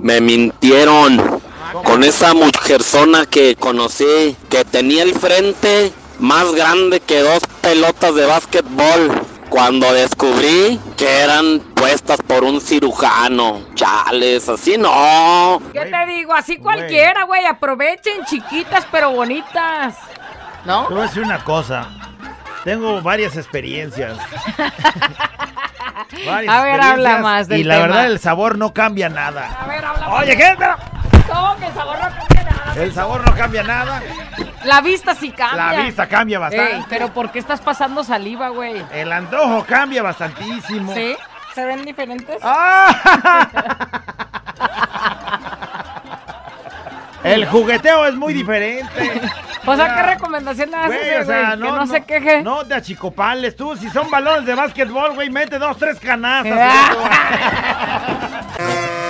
Me mintieron con esa mujerzona que conocí, que tenía el frente más grande que dos pelotas de básquetbol. Cuando descubrí que eran puestas por un cirujano. Chales, así no. ¿Qué te digo? Así cualquiera, güey. Aprovechen, chiquitas pero bonitas. ¿No? Te voy a decir una cosa. Tengo varias experiencias. A ver, habla más del Y la tema. verdad, el sabor no cambia nada. A ver, habla más. Oye, ¿qué? ¿Cómo que el sabor no cambia nada? El sabor no cambia nada. La vista sí cambia. La vista cambia Ey, bastante. pero ¿por qué estás pasando saliva, güey? El antojo cambia bastantísimo. ¿Sí? ¿Se ven diferentes? ¡Ah! El jugueteo es muy diferente. O sea, ¿qué recomendación le haces, Güey, güey? o sea, que no, no, se queje. No te achicopales tú. Si son balones de básquetbol, güey, mete dos, tres canastas.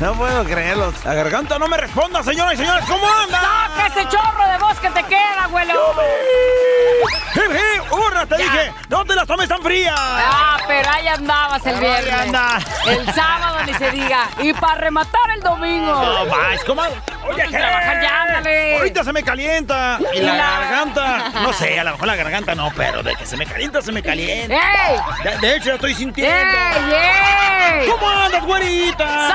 No puedo creerlo. La garganta no me responda, señoras y señores. ¿Cómo anda? ¡Saca ese chorro de voz que te queda, abuelo! ¡Hip, hip! ¡Hurra! Te dije, no te las tomes tan frías. Ah, pero ahí andabas el Ahí viernes. anda. El sábado ni se diga. Y para rematar el domingo. No más, comadre. Oye, Pues trabajar ya, ándale. Ahorita se me calienta. Y Y la, la- garganta. No sé, a lo mejor la garganta no, pero de que se me calienta, se me calienta. ¡Ey! De, de hecho, ya estoy sintiendo. ¡Ey, ey! ¿Cómo andas, güerita?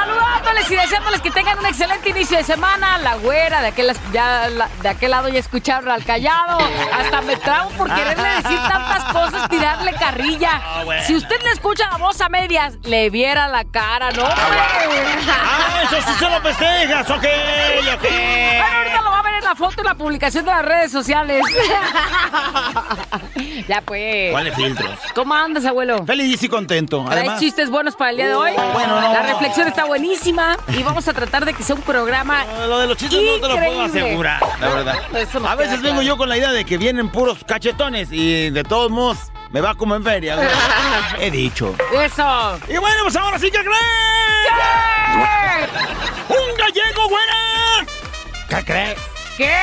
Saludándoles y deseándoles que tengan un excelente inicio de semana. La güera, de aquel, ya, la- de aquel lado ya escucharon al callado. Hasta me trago por quererle decir tantas cosas, tirarle carrilla. Ah, bueno. Si usted le escucha la voz a medias, le viera la cara, ¿no? Ah, eso sí se lo festejas, ok, ahorita lo va a ver en la foto y la publicación de las redes sociales. ya pues. ¿Cuáles filtros? ¿Cómo andas, abuelo? Feliz y contento. ¿Traes Además, chistes buenos para el día de hoy? Bueno, no. La reflexión está buenísima y vamos a tratar de que sea un programa. lo de los chistes no te lo puedo asegurar, la verdad. A veces vengo claro. yo con la idea de que vienen puros cachetones y de todos modos me va como en feria. He dicho. Eso. Y bueno, pues ahora sí que crees. ¡Un gallego, güera! ¿Qué crees? ¿Qué?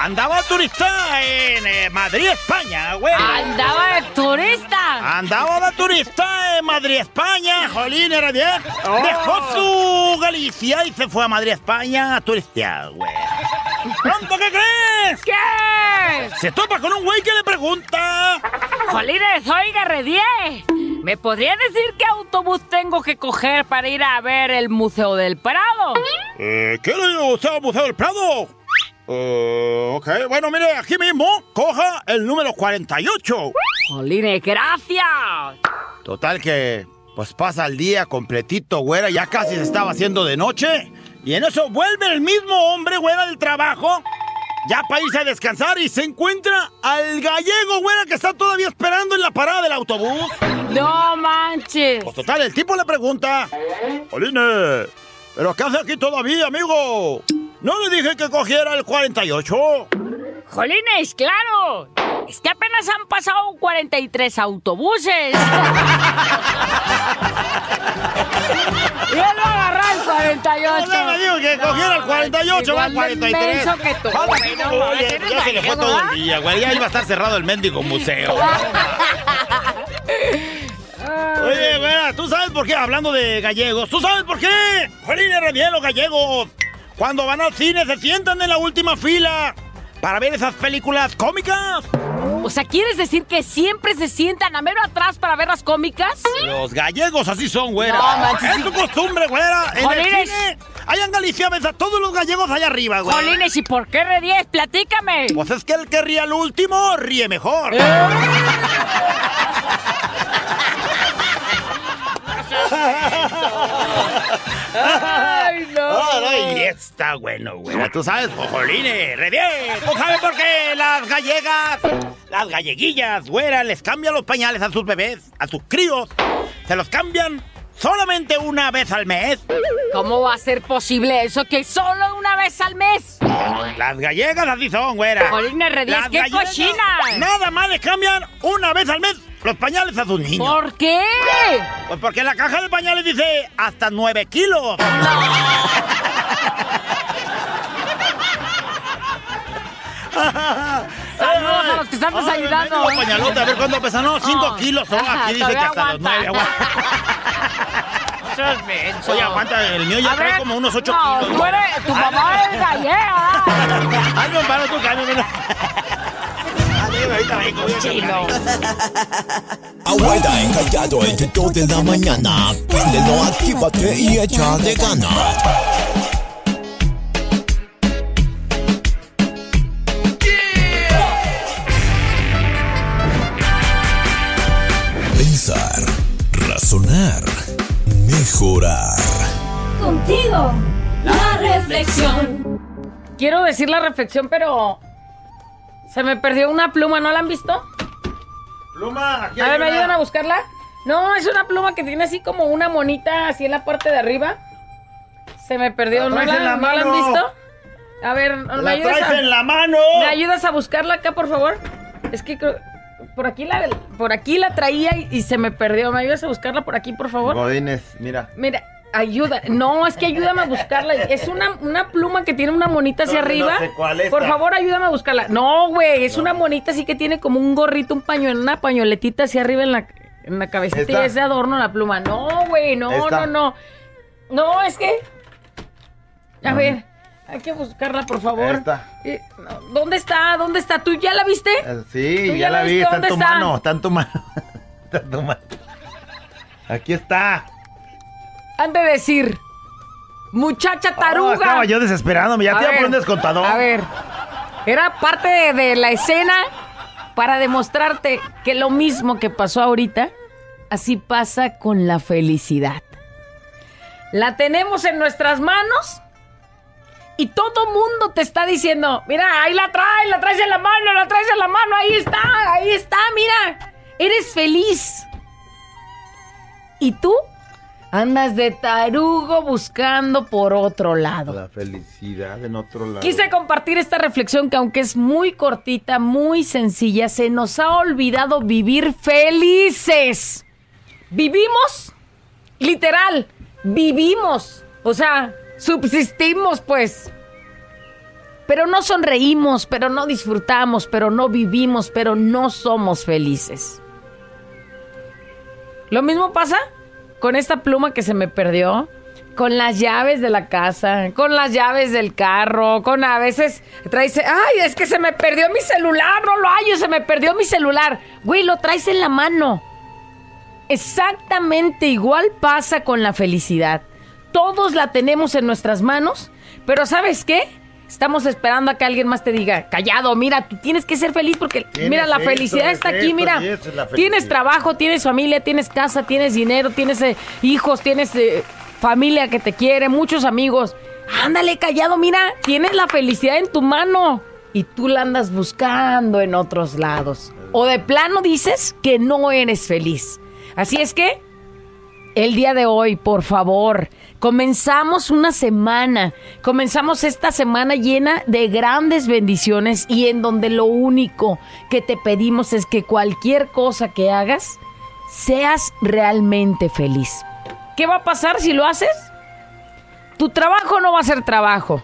Andaba turista en eh, Madrid, España, güey. Andaba de turista. Andaba de turista en Madrid, España. Jolín, era bien. Oh. Dejó su Galicia y se fue a Madrid, España a turistear, güey. ¿Pronto qué crees? ¿Qué? Se topa con un güey que le pregunta. Jolines, oiga, Redié. ¿Me podría decir qué autobús tengo que coger para ir a ver el Museo del Prado? Eh, ¿Quiere ir usted al Museo del Prado? Eh, ok, bueno, mire, aquí mismo, coja el número 48. Jolines, gracias. Total que, pues pasa el día completito, güera, ya casi se estaba haciendo de noche. Y en eso vuelve el mismo hombre, güera, del trabajo, ya para irse a descansar y se encuentra al gallego, güera, que está todavía esperando en la parada del autobús. No manches. Pues total, el tipo le pregunta, Oline, ¿pero qué hace aquí todavía, amigo? ¿No le dije que cogiera el 48? Jolines, claro. Es que apenas han pasado 43 autobuses. y él va a agarrar el 48. No, me dijo que cogiera el 48, va el Igual de 43. menso que tú, güey, que- no Oye, ya se le fue todo el día, güey. Ya iba a estar cerrado el mendigo museo. Oye, güey, ¿tú sabes por qué? Hablando de gallegos, ¿tú sabes por qué? Bien los gallegos. Cuando van al cine se sientan en la última fila para ver esas películas cómicas. O sea, ¿quieres decir que siempre se sientan a mero atrás para ver las cómicas? Los gallegos así son, güera. No, manches, es sí. su costumbre, güera. En el Jolines. cine, allá en Galicia ves a todos los gallegos allá arriba, güey. Jolines, ¿y por qué re Platícame. Pues es que el que ríe al último ríe mejor. Ay, no. Ay, está bueno, güey. Tú sabes, jolines, re bien. ¿Tú sabes por qué las gallegas, las galleguillas, güera, les cambian los pañales a sus bebés, a sus críos? Se los cambian solamente una vez al mes. ¿Cómo va a ser posible eso que solo una vez al mes? Las gallegas así son, güera. Jolín Herrera, Las ¡qué gallegas cochina! Nada más le cambian una vez al mes los pañales a sus niños. ¿Por qué? Pues porque la caja de pañales dice hasta 9 kilos. Saludos a los que están desayunando. Ay, pañalote, a ver cuándo pesa. No, 5 No. kilos. oh, aquí dice que hasta los 9. aguanta. Oye, aguanta, el mío ya trae como unos 8 no, kilos. tú eres, tu mamá es gallega. Ay, me paro tu ahorita vengo, a Chino. Abuela encallado entre dos de la mañana. Prendelo, actívate y échale ganas. Pensar, razonar, mejorar. Contigo, la reflexión. Quiero decir la reflexión, pero se me perdió una pluma, ¿no la han visto? Pluma, aquí A ver, ¿me una. ayudan a buscarla? No, es una pluma que tiene así como una monita así en la parte de arriba. Se me perdió, La ¿no la, en la ¿no la han visto? A ver, ¿me La ayudas traes a, en la mano. ¿me ayudas a buscarla acá, por favor? Es que creo- por aquí la por aquí la traía y, y se me perdió. ¿Me ayudas a buscarla por aquí, por favor? Godines, mira. Mira, ayuda. No, es que ayúdame a buscarla. Es una, una pluma que tiene una monita hacia No, no arriba. sé cuál es Por favor, ayúdame a buscarla. No, güey, es una monita así que tiene como un gorrito, un pañuelo, una pañoletita hacia arriba en la, en la cabecita Esta. y es de adorno la pluma. No, güey, no, Esta. no, no. No, es que. A ver, hay que buscarla, por favor. Esta. Eh, no, ¿Dónde está? ¿Dónde está? ¿Tú ya la viste? Eh, Sí, ¿Tú ya ya la vi, está en ¿Dónde tu está? mano, está en tu mano. Está en tu mano. Aquí está. Han de decir. Muchacha Oh, taruga. estaba yo desesperándome, ya A te iba a poner un descontador. A ver, era parte de, de la escena para demostrarte que lo mismo que pasó ahorita, así pasa con la felicidad. La tenemos en nuestras manos y todo mundo te está diciendo, mira, ahí la traes, la traes en la mano, la traes en la mano, ahí está, ahí está, mira, eres feliz. ¿Y tú? Andas de tarugo buscando por otro lado. La felicidad en otro lado. Quise compartir esta reflexión que aunque es muy cortita, muy sencilla, se nos ha olvidado vivir felices. Vivimos, literal, vivimos. O sea, subsistimos pues. Pero no sonreímos, pero no disfrutamos, pero no vivimos, pero no somos felices. Lo mismo pasa con esta pluma que se me perdió, con las llaves de la casa, con las llaves del carro, con a veces traes, ay, es que se me perdió mi celular, no lo hallo, se me perdió mi celular. Güey, lo traes en la mano. Exactamente igual pasa con la felicidad. Todos la tenemos en nuestras manos, pero ¿sabes qué? Estamos esperando a que alguien más te diga, callado, mira, tú tienes que ser feliz porque, mira, la esto, felicidad es está aquí, mira. es Tienes trabajo, tienes familia, tienes casa, tienes dinero, tienes eh, hijos, tienes eh, familia que te quiere, muchos amigos. Ándale, callado, mira, tienes la felicidad en tu mano y tú la andas buscando en otros lados. O de plano dices que no eres feliz. Así es que el día de hoy, por favor, comenzamos una semana, comenzamos esta semana llena de grandes bendiciones y en donde lo único que te pedimos es que cualquier cosa que hagas, seas realmente feliz. ¿Qué va a pasar si lo haces? Tu trabajo no va a ser trabajo.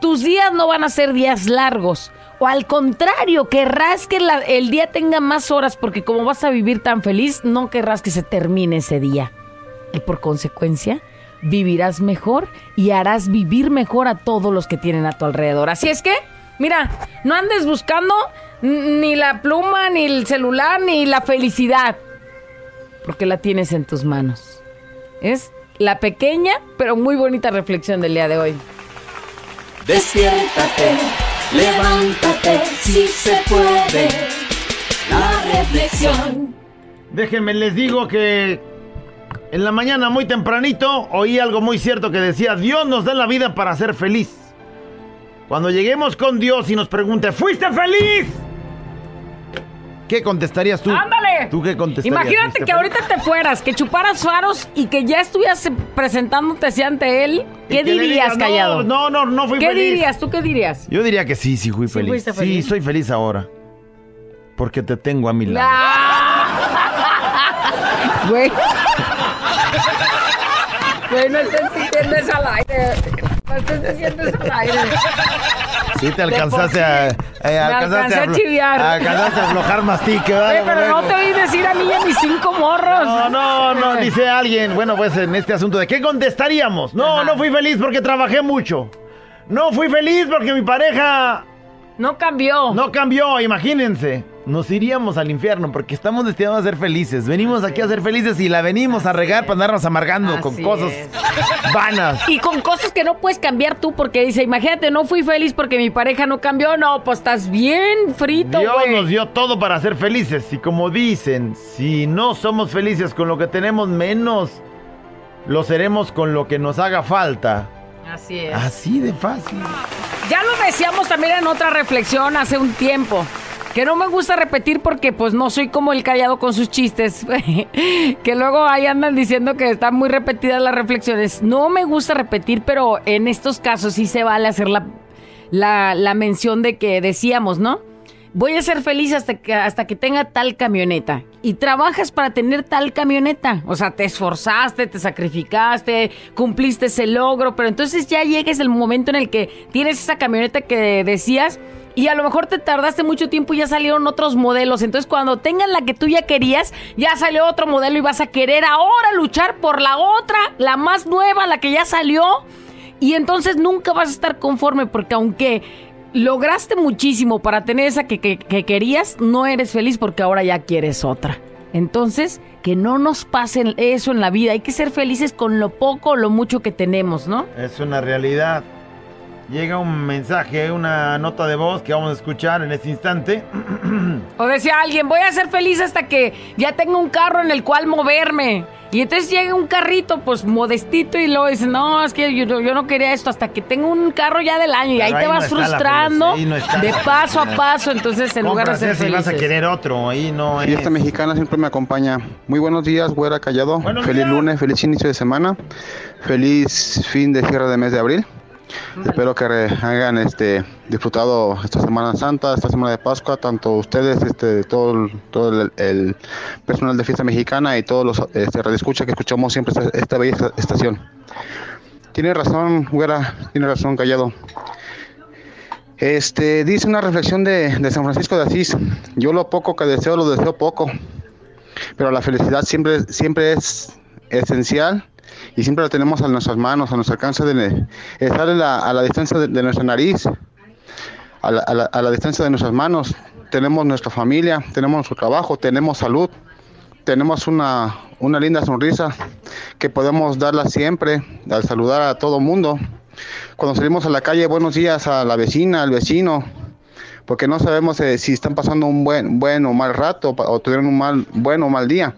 Tus días no van a ser días largos. O al contrario, querrás que el día tenga más horas porque como vas a vivir tan feliz, no querrás que se termine ese día. Y por consecuencia, vivirás mejor y harás vivir mejor a todos los que tienen a tu alrededor. Así es que, mira, no andes buscando ni la pluma, ni el celular, ni la felicidad, porque la tienes en tus manos. Es la pequeña, pero muy bonita reflexión del día de hoy. Despiértate, levántate, si se puede. La reflexión. Déjenme les digo que en la mañana muy tempranito oí algo muy cierto que decía, Dios nos da la vida para ser feliz. Cuando lleguemos con Dios y nos pregunte, ¿fuiste feliz? ¿qué contestarías tú? ¡Ándale! ¿Tú qué contestarías? Imagínate que ahorita te fueras, que chuparas faros y que ya estuvieras presentándote así ante él. ¿Qué dirías, digas, callado? No, no, no, fui ¿Qué feliz. dirías? ¿Tú qué dirías? Yo diría que sí, sí fui ¿Sí feliz. fuiste Sí, feliz? soy feliz ahora. Porque te tengo a mi lado. Güey. Güey, no estés diciendo eso al aire. No estés diciendo eso al aire. Sí, te alcanzaste por a, eh, Me alcanzaste a aflo- chiviar. Alcanzaste a aflojar mastique, ¿verdad? Güey, pero no te oí decir a mí y a mis cinco morros. No, no, no, dice alguien. Bueno, pues en este asunto de qué contestaríamos. No, Ajá. no fui feliz porque trabajé mucho. No fui feliz porque mi pareja No cambió. no cambió, imagínense. Nos iríamos al infierno porque estamos destinados a ser felices. Venimos aquí a ser felices y la venimos a regar para andarnos amargando con cosas es. vanas. Y con cosas que no puedes cambiar tú, porque dice, imagínate, no fui feliz porque mi pareja no cambió. No, pues estás bien frito, Dios nos dio todo para ser felices y como dicen, si no somos felices con lo que tenemos, menos lo seremos con lo que nos haga falta. Así es. Así de fácil. Ya lo decíamos también en otra reflexión hace un tiempo. Que no me gusta repetir porque pues no soy como el callado con sus chistes. que luego ahí andan diciendo que están muy repetidas las reflexiones. No me gusta repetir, pero en estos casos sí se vale hacer la, la, la mención de que decíamos, ¿no? Voy a ser feliz hasta que, hasta que tenga tal camioneta. Y trabajas para tener tal camioneta. O sea, te esforzaste, te sacrificaste, cumpliste ese logro, pero entonces ya llegues el momento en el que tienes esa camioneta que decías y a lo mejor te tardaste mucho tiempo y ya salieron otros modelos. Entonces cuando tengan la que tú ya querías, ya salió otro modelo y vas a querer ahora luchar por la otra, la más nueva, la que ya salió. Y entonces nunca vas a estar conforme porque aunque lograste muchísimo para tener esa que, que- que querías, no eres feliz porque ahora ya quieres otra. Entonces, que no nos pase eso en la vida. Hay que ser felices con lo poco o lo mucho que tenemos, ¿no? Es una realidad. Llega un mensaje, una nota de voz que vamos a escuchar en este instante. O decía alguien, voy a ser feliz hasta que ya tenga un carro en el cual moverme. Y entonces llega un carrito, pues modestito, y luego dice, no, es que yo, yo no quería esto hasta que tenga un carro ya del año. Y ahí te no vas frustrando no de paso a paso. Entonces, en lugar de ser ese y vas a querer otro. Ahí no es. Fiesta mexicana siempre me acompaña. Muy buenos días, güera callado. Buenos feliz días. lunes, feliz inicio de semana. Feliz fin de cierre de mes de abril. Espero que hayan este, disfrutado esta Semana Santa, esta Semana de Pascua, tanto ustedes, este, todo, todo el, personal de Fiesta Mexicana y todos los este, que escuchamos siempre esta, bella esta- estación. Tiene razón, güera, tiene razón, callado. Este, dice una reflexión de, de San Francisco de Asís. Yo lo poco que deseo, lo deseo poco. Pero la felicidad siempre, siempre es esencial y siempre la tenemos a nuestras manos, a nuestro alcance, de, estar a la, a distancia de, nuestra nariz, a la, a la- distancia de nuestras manos. Tenemos nuestra familia, tenemos nuestro trabajo, tenemos salud, tenemos una, una linda sonrisa que podemos darla siempre al saludar a todo mundo. Cuando salimos a la calle, buenos días a la vecina, al vecino, porque no sabemos eh, si están pasando un buen, buen o mal rato o tuvieron un mal, buen o mal día.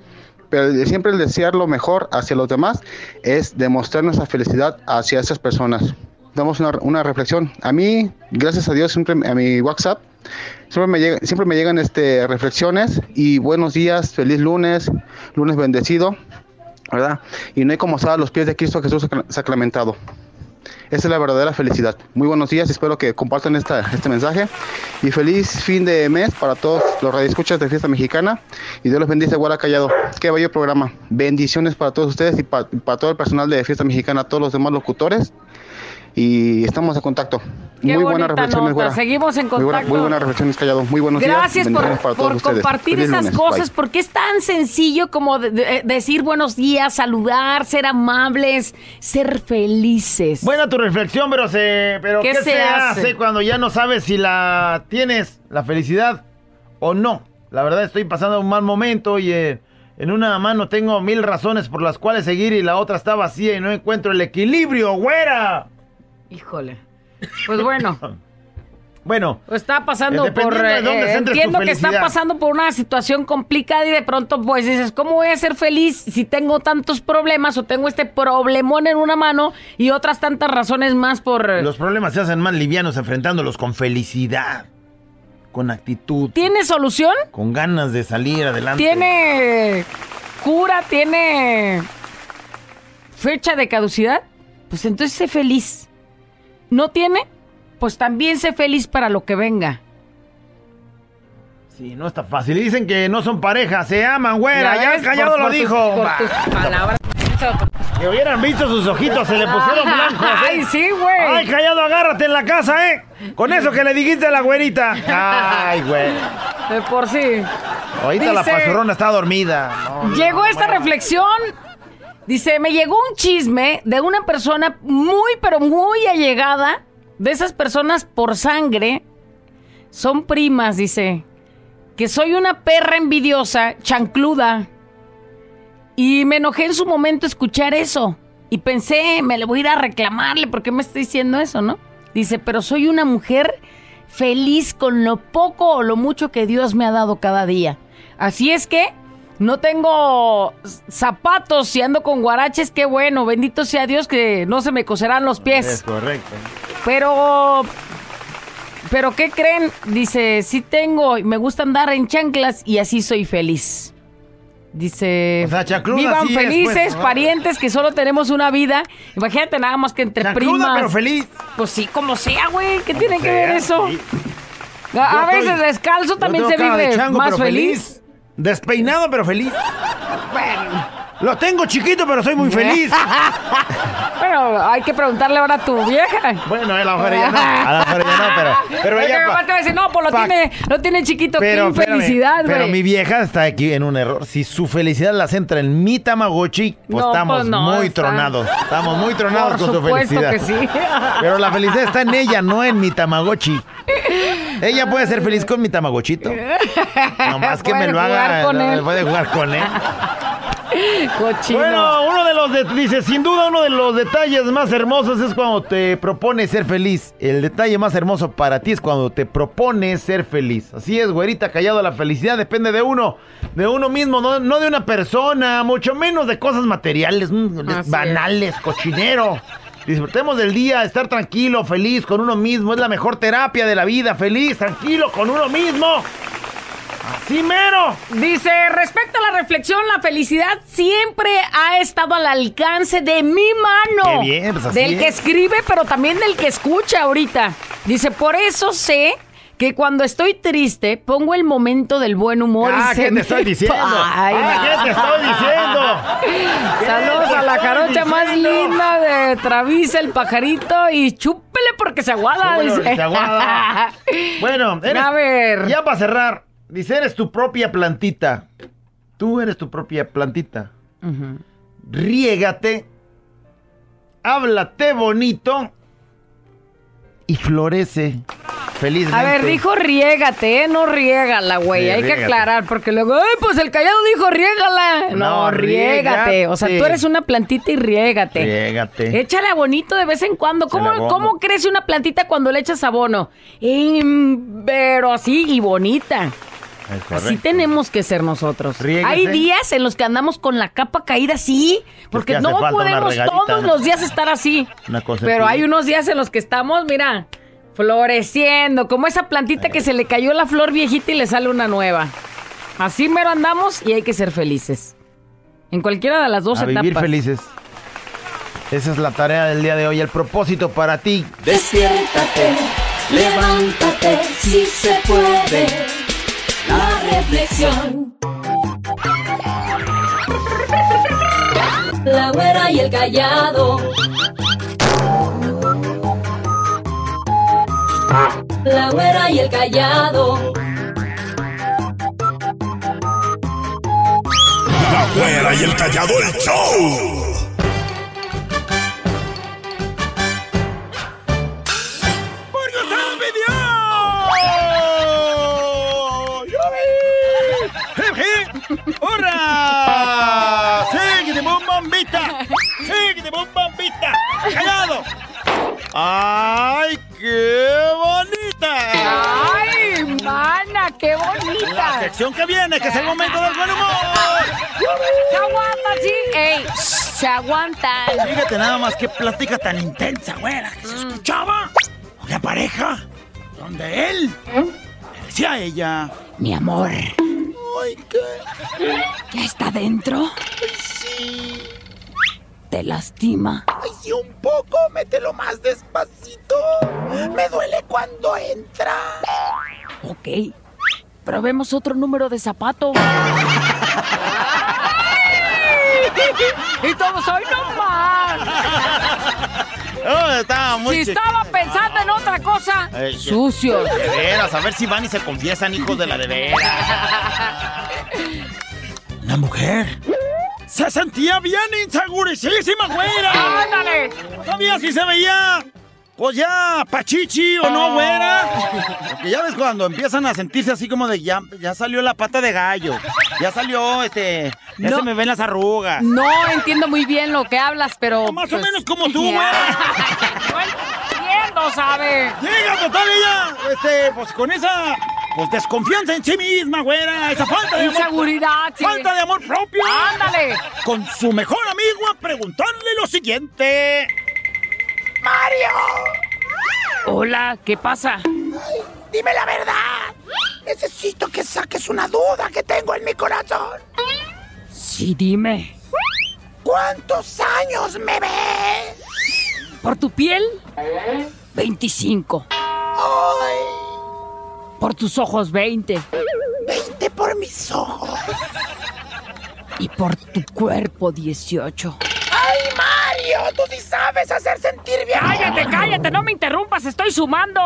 Pero siempre el desear lo mejor hacia los demás es demostrar nuestra felicidad hacia esas personas. Damos una, reflexión. A mí, gracias a Dios, siempre a mi WhatsApp, siempre me, llega- siempre me llegan este, reflexiones y buenos días, feliz lunes, lunes bendecido, ¿verdad? Y no hay como estar a los pies de Cristo Jesús sacra- sacramentado. Esa es la verdadera felicidad. Muy buenos días, espero que compartan esta, este mensaje. Y feliz fin de mes para todos los radioescuchas de Fiesta Mexicana. Y Dios los bendice, Guara Callado. Qué bello programa. Bendiciones para todos ustedes y pa- para todo el personal de Fiesta Mexicana, todos los demás locutores. Y estamos en contacto. Qué muy buenas reflexiones, nota. Seguimos en Muy, buena- contacto. muy buenas reflexiones, Callado. Muy buenos días. Gracias por, compartir Feliz esas lunes. cosas, Bye. porque es tan sencillo como de- de- decir buenos días, saludar, ser amables, ser felices. Buena tu reflexión, pero se, pero ¿Qué ¿qué, se se, hace? hace? cuando ya no sabes si la tienes la felicidad o no? La verdad estoy pasando un mal momento y eh, en una mano tengo mil razones por las cuales seguir y la otra está vacía y no encuentro el equilibrio, güera. Híjole. Pues bueno, Bueno, está pasando Eh, por... de eh, entiendo que está pasando por una situación complicada y de pronto pues dices, ¿cómo voy a ser feliz si tengo tantos problemas o tengo este problemón en una mano y otras tantas razones más por... los problemas se hacen más livianos enfrentándolos con felicidad. con actitud, ¿Tiene solución? con ganas de salir adelante. ¿Tiene cura? ¿Tiene fecha de caducidad? Pues entonces sé feliz. ¿No tiene? Pues también sé feliz para lo que venga. Sí, no está fácil. Dicen que no son pareja, se aman, güera. Ya, callado Por- lo por tus- dijo. por tus palabras. Que hubieran visto sus ojitos, se le pusieron blancos. ¿eh? Ay, sí, güey. Ay, callado, agárrate en la casa, ¿eh? Con eso que le dijiste a la güerita. Ay, güey. De por sí. Ahorita la pazurrona está dormida. No, no, Llegó no, esta bueno. reflexión. Dice, me llegó un chisme de una persona muy, pero muy allegada. De esas personas por sangre. Son primas, dice. Que soy una perra envidiosa, chancluda. Y me enojé en su momento escuchar eso. Y pensé, me le voy a ir a reclamarle. ¿Por qué me está diciendo eso, no? Dice, pero soy una mujer feliz con lo poco o lo mucho que Dios me ha dado cada día. Así es que no tengo zapatos y ando con guaraches, qué bueno, bendito sea Dios que no se me coserán los Es pies. correcto. Pero, pero ¿qué creen? Dice, sí tengo, y me gusta andar en chanclas y así soy feliz. Dice, O sea, chancluda vivan sí es, felices, pues, ¿no? parientes, que solo tenemos una vida. Imagínate nada más que entre primas. pero feliz. Pues sí, como sea, güey. ¿Qué tiene que ver eso? sí. A, a Yo estoy- veces descalzo también se vive chango, más feliz. Despeinado, pero feliz. Lo tengo chiquito, pero soy muy feliz. bueno, hay que preguntarle ahora a tu vieja. bueno, a la mujer ya no. A la mujer ya no, pero, pero ella. te va a decir, no, pues lo tiene, lo tiene chiquito. Pero, Qué infelicidad, güey. pero mi vieja está aquí en un error. Si su felicidad la centra en mi Tamagotchi, pues No, estamos pues no, muy tronados. Estamos muy tronados Por con su felicidad. que sí. Pero la felicidad está en ella, no en mi Tamagotchi. Ella puede ser feliz con mi Tamagotchito. Nomás que me lo haga. con no, él. Puede jugar con él. Cochino. Bueno, uno de los de- dice, sin duda uno de los detalles más hermosos es cuando te propones ser feliz. El detalle más hermoso para ti es cuando te propones ser feliz. Así es, güerita, callado, la felicidad depende de uno, de uno mismo, no, no de una persona, mucho menos de cosas materiales, mm, es. banales, cochinero. Disfrutemos del día, estar tranquilo, feliz con uno mismo, es la mejor terapia de la vida, feliz, tranquilo con uno mismo. Así mero. Dice, respecto a la reflexión, la felicidad siempre ha estado al alcance de mi mano. Qué bien, pues así Del que es. escribe, pero también del que escucha ahorita. Dice, por eso sé que cuando estoy triste, pongo el momento del buen humor. Ah, y se ¿qué me- te estoy diciendo? Ay, ah. ¿qué te estoy diciendo? Saludos ¿Qué a la jarocha más linda de Travisa el pajarito y chúpele porque se aguada. Bueno, dice. se aguada. Bueno, eres, A ver. ya para cerrar, dice, eres tu propia plantita. Tú eres tu propia plantita. Riégate, háblate bonito y florece felizmente. A ver, dijo riégate, ¿eh? No riégala, güey. Sí, Hay que aclarar, porque luego, ay, pues el callado dijo riégala. No, No, riégate. O sea, tú eres una plantita y riégate. Riégate. Échale a bonito de vez en cuando. ¿Cómo. ¿Cómo crece una plantita cuando le echas abono? Pero así y bonita. Así tenemos que ser nosotros. Hay días en los que andamos con la capa caída así, porque no podemos todos los días estar así. Una cosa Pero hay unos días en los que estamos, mira, floreciendo, como esa plantita que se le cayó la flor viejita y le sale una nueva. Así mero andamos y hay que ser felices. En cualquiera de las dos A etapas. vivir felices. Esa es la tarea del día de hoy, el propósito para ti. Despiértate, levántate, si se puede. La reflexión. La güera y el callado. La güera y el callado. La güera y el callado el show. ¡Ay, qué bonita! ¡Ay, mana, qué La bonita! sección que viene, que es el momento del buen humor. ¡Se aguantan, sí! ¡Ey! ¡Se aguantan! Fíjate nada más qué plática tan intensa, güera, que se escuchaba. Una pareja donde él, el decía ella. Mi amor, Ay, ¿qué? ¿ya está dentro? Sí. ¿Te lastima? Ay, sí, un poco. Mételo más despacito. Me duele cuando entra. Ok. Probemos otro número de zapato. y todos hoy no más. Oh, estaba muy Si estaba pensando en otra cosa, Ay, sucios. De veras, a ver si van y se confiesan, hijos de la de veras. Una mujer. Se sentía bien insegurísima, güera. ¡Ándale! No sabía si se veía, pues ya, pachichi o no, güera. Porque ya ves cuando empiezan a sentirse así como de ya, ya salió la pata de gallo. Ya salió, este, ya No. se me ven las arrugas. No entiendo muy bien lo que hablas, pero. Más o pues, menos como tú, güera. No entiendo, ¿sabe? Llega total ella, este, pues con esa, pues desconfianza en sí misma, güera. Esa falta de amor. Inseguridad, sí. Falta de amor propio. ¡Ándale! Con su mejor amigo a preguntarle lo siguiente. Mario, Hola, ¿qué pasa? dime la verdad. Necesito que saques una duda que tengo en mi corazón. Sí, dime. ¿Cuántos años me ves? ¿Por tu piel? 25. Por tus ojos, 20. 20 por mis ojos. Y por tu cuerpo, 18. ¡Ay, Mario! Tú sí sabes hacer sentir bien. ¡Cállate, cállate! ¡No me interrumpas! ¡Estoy sumando!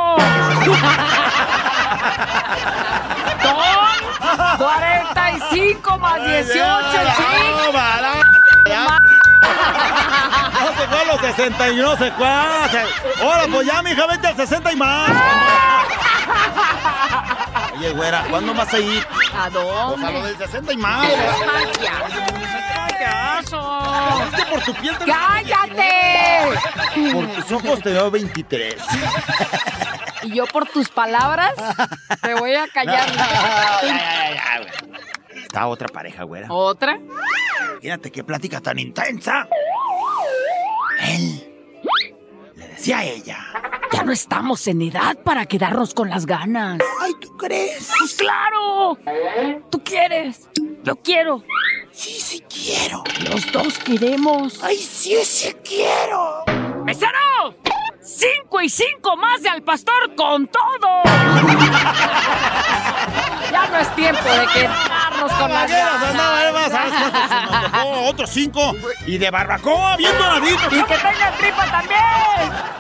Son 45 más 18, No, para. Ya. No se fue a los 60 y no sé cuántos. Ahora, pues ya, mija, vete al 60 y más. Oye, güera, ¿cuándo vas a ir? ¿A Pues a lo dónde? del 60 y más. ¡Payaso! Es que por tu piel te ¡Cállate! Por tus ojos te veo 23. Y yo por tus palabras te voy a callar. Está otra pareja, güera. ¿Otra? Imagínate qué plática tan intensa. Él le decía a ella. Ya no estamos en edad para quedarnos con las ganas. Ay, ¿tú crees? ¡Pues claro! ¿Tú quieres? Yo quiero. Sí, sí quiero. Los dos queremos. Ay, sí, sí quiero. ¡Mesero! ¡Cinco y cinco más de al pastor con todo! ya no es tiempo de quedarnos con nos dejó Otros cinco. Y de barbacoa, bien doradito. ¡Y que tenga tripa también!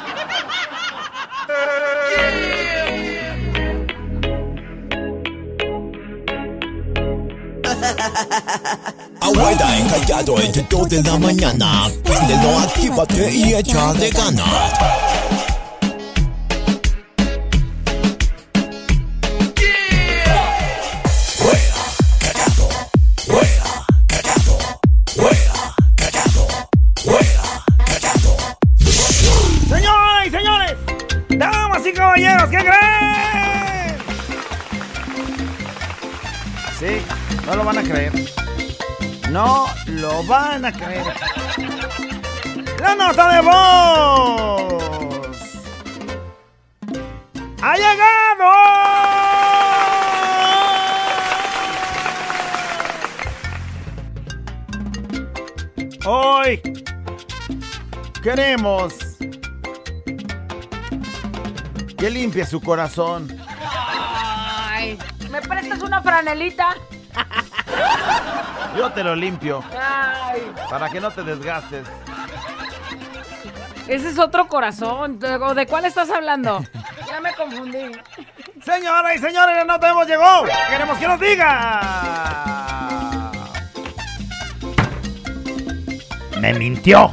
Abuela encallado entre dos de la mañana. Prendelo, actívate y échale ganas. Lo van a creer. La nota de voz. ¡Ha llegado! Hoy queremos que limpie su corazón. Ay, ¿me prestas una franelita? Yo te lo limpio Ay, para que no te desgastes. ese es otro corazón. ¿De, de cuál estás hablando? Ya me confundí. Señoras y señores, la nota hemos llegó. Queremos que nos diga. Me mintió.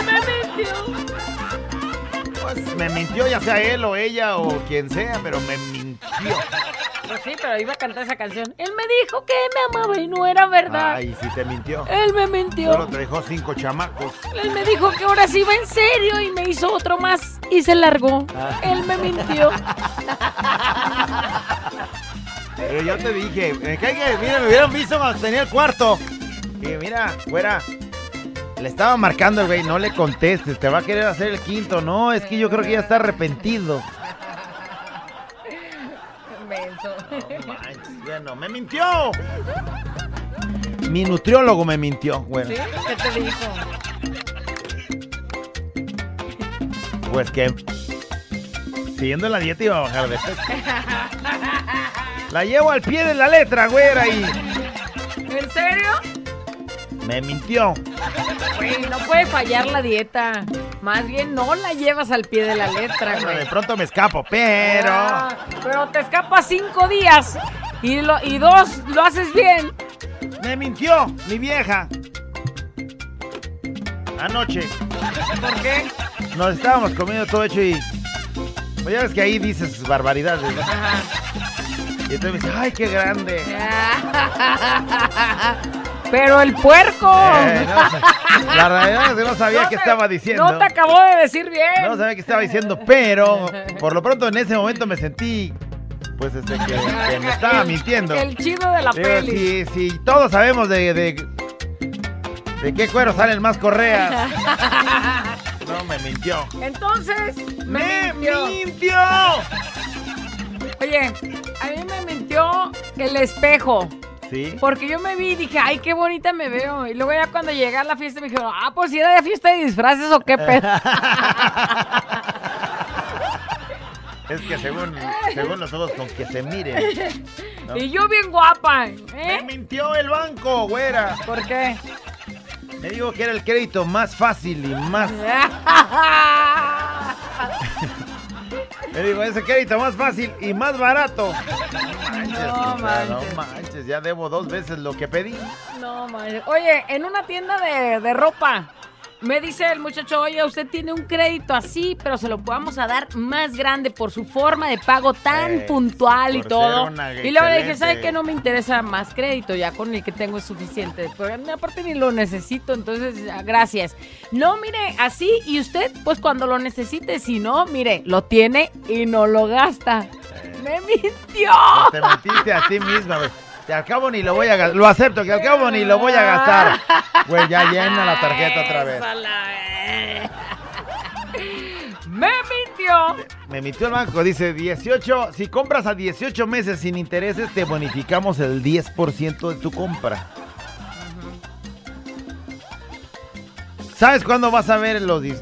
Él me mintió. Pues me mintió ya sea él o ella o quien sea, pero me mintió. Pues sí, pero iba a cantar esa canción. Él me dijo que me amaba y no era verdad. Ay, sí te mintió. Él me mintió. Solo dejó cinco chamacos. Él me dijo que ahora sí iba en serio y me hizo otro más y se largó. Ah. Él me mintió. Pero yo te dije, me cae que, mira, me hubieran visto cuando tenía el cuarto. Y mira, fuera. Le estaba marcando el güey, no le contestes, te va a querer hacer el quinto. No, es que yo creo que ya está arrepentido. Eso. Manches, Bueno, me mintió. Mi nutriólogo me mintió. Bueno, ¿Sí? ¿Qué te dijo? pues que siguiendo la dieta iba a bajar de peso. La llevo al pie de la letra, güera, y ¿En serio? me mintió. Güey, no puede fallar la dieta. Más bien no la llevas al pie de la letra, Bueno, de güey. pronto me escapo, pero... Ah, pero te escapas cinco días y, lo, y dos lo haces bien. Me mintió, mi vieja. Anoche ¿Por qué? nos estábamos comiendo todo hecho y... Pues ya ves que ahí dices barbaridades, ¿no? Ajá. Y entonces me dice, ay, qué grande. Pero el puerco. Eh, no la realidad es que no sabía No qué estaba diciendo. No te acabó de decir bien. No sabía qué estaba diciendo, pero por lo pronto en ese momento me sentí, pues, este, que, que me estaba El- mintiendo. El chido de la Digo, peli. si, si todos sabemos de, de, de qué cuero salen más correas. No, me mintió. Entonces, ¡Me me, mintió. mintió! Oye, a mí me mintió el espejo. Sí. Porque yo me vi y dije, ay, qué bonita me veo. Y luego ya cuando llegué a la fiesta me dijeron, ah, pues si era de fiesta de disfraces o qué pedo. Es que según, según los ojos con que se miren. ¿no? y yo bien guapa. Me ¿Eh? mintió el banco, güera. ¿Por qué? Me dijo que era el crédito más fácil y más. Me dijo, ese crédito más fácil y más barato. Manches, No o sea, manches. no manches, ya debo dos veces lo que pedí. No, manches. Oye, en una tienda de, de ropa, me dice el muchacho, oye, usted tiene un crédito así, pero se lo podamos a dar más grande por su forma de pago tan Eh, puntual y todo. Y luego le dije. ¿sabe qué? No me interesa más crédito, ya con el que tengo es suficiente. Pero aparte ni lo necesito, entonces, gracias. No, mire, así, y usted, pues cuando lo necesite, si no, mire, lo tiene y no lo gasta. ¡Me mintió! Te mentiste a ti misma, güey. Que al cabo ni lo voy a gastar. Lo acepto, que al cabo ni lo voy a gastar. Güey, ya llena la tarjeta otra vez. ¡Me mintió! Me mintió el banco, dice 18. Si compras a 18 meses sin intereses, te bonificamos el 10% de tu compra. ¿Sabes cuándo vas a ver los el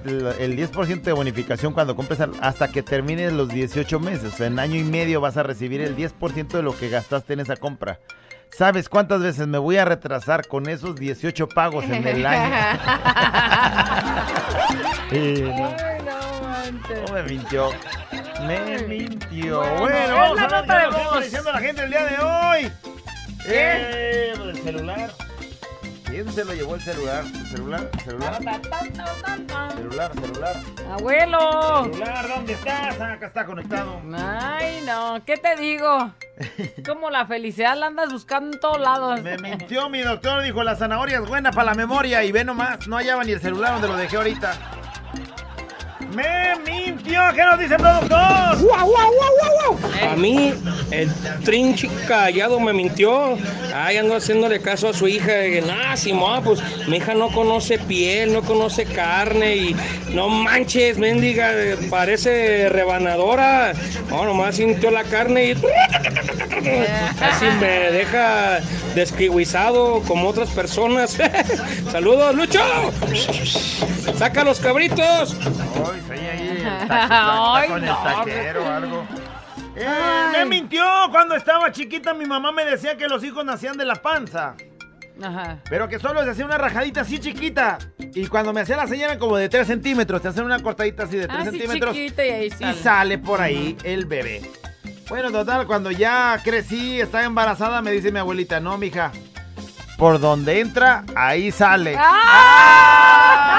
10% de bonificación cuando compres hasta que termines los 18 meses? O sea, en año y medio vas a recibir el 10% de lo que gastaste en esa compra. ¿Sabes cuántas veces me voy a retrasar con esos 18 pagos en el año? Sí, no. No me mintió. Me mintió. Bueno, Bueno, vamos la a ver nota qué de voz. diciendo la gente el día de hoy. Eh, el celular. ¿Quién se lo llevó el celular? ¿El celular? ¿El celular? ¿Celular? ¿Celular? Abuelo. ¿Celular? ¿Dónde estás? Ah, Acá está conectado. Ay, no, ¿qué te digo? Como la felicidad la andas buscando en todos lados. Me mintió mi doctor, dijo la zanahoria es buena para la memoria y ve nomás, no hallaba ni el celular donde lo dejé ahorita. Me mintió, ¿qué nos dice el productor? A mí, el trinchi callado me mintió. Ay, ando haciéndole caso a su hija. de que, Nah, Simón, pues mi hija no conoce piel, no conoce carne y no manches, mendiga, parece rebanadora. No, nomás sintió la carne y casi me deja desquihuizado como otras personas. Saludos, Lucho. Saca los cabritos. Sí, ahí el taco, Ay, con el taquero o algo. Eh, me mintió. Cuando estaba chiquita, mi mamá me decía que los hijos nacían de la panza. Ajá. Pero que solo se hacía una rajadita así chiquita. Y cuando me hacía la señal como de 3 centímetros. Te hacen una cortadita así de 3 Ah, sí, centímetros. chiquita y ahí y sale. sale por ahí el bebé. Bueno, total, cuando ya crecí, estaba embarazada, me dice mi abuelita, no, mija. Por donde entra, ahí sale. ¡Ay!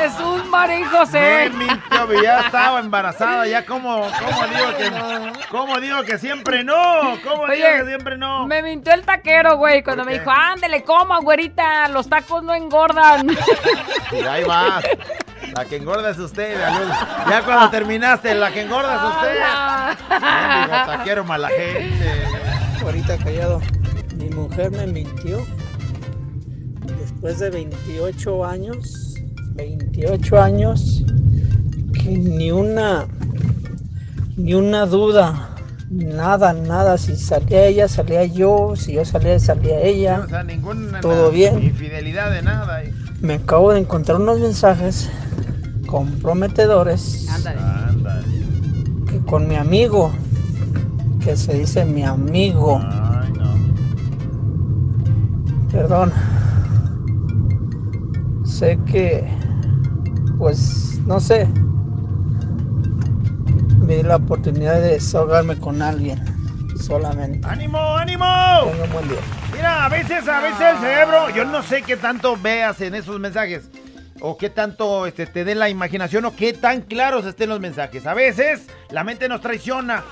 Jesús, María y Me José. mintió, ya estaba embarazada, ya como, como digo que, como digo que siempre no, como digo que siempre no. Me mintió el taquero, güey, cuando ¿Por me dijo, ándele, coma, güerita, los tacos no engordan. Y ahí vas. La que engorda es usted, Aluz. Ya cuando terminaste, la que engorda es usted. Mendigo taquero mala gente. Ahorita callado. Mi mujer me mintió. Después de 28 años, 28 años, que ni una, ni una duda Nada, nada. Si salía ella, salía yo. Si yo salía, salía ella. O sea, ninguna Todo bien. infidelidad de nada. Me acabo de encontrar unos mensajes comprometedores Ándale. Ándale. que con mi amigo, que se dice mi amigo, Ay, no. perdón. Sé que, pues, no sé, me di la oportunidad de desahogarme con alguien solamente. ¡Ánimo, ánimo! Tenga un buen día. Mira, a veces, a veces el cerebro, yo no sé qué tanto veas en esos mensajes. O qué tanto este, te dé la imaginación o qué tan claros estén los mensajes. A veces la mente nos traiciona.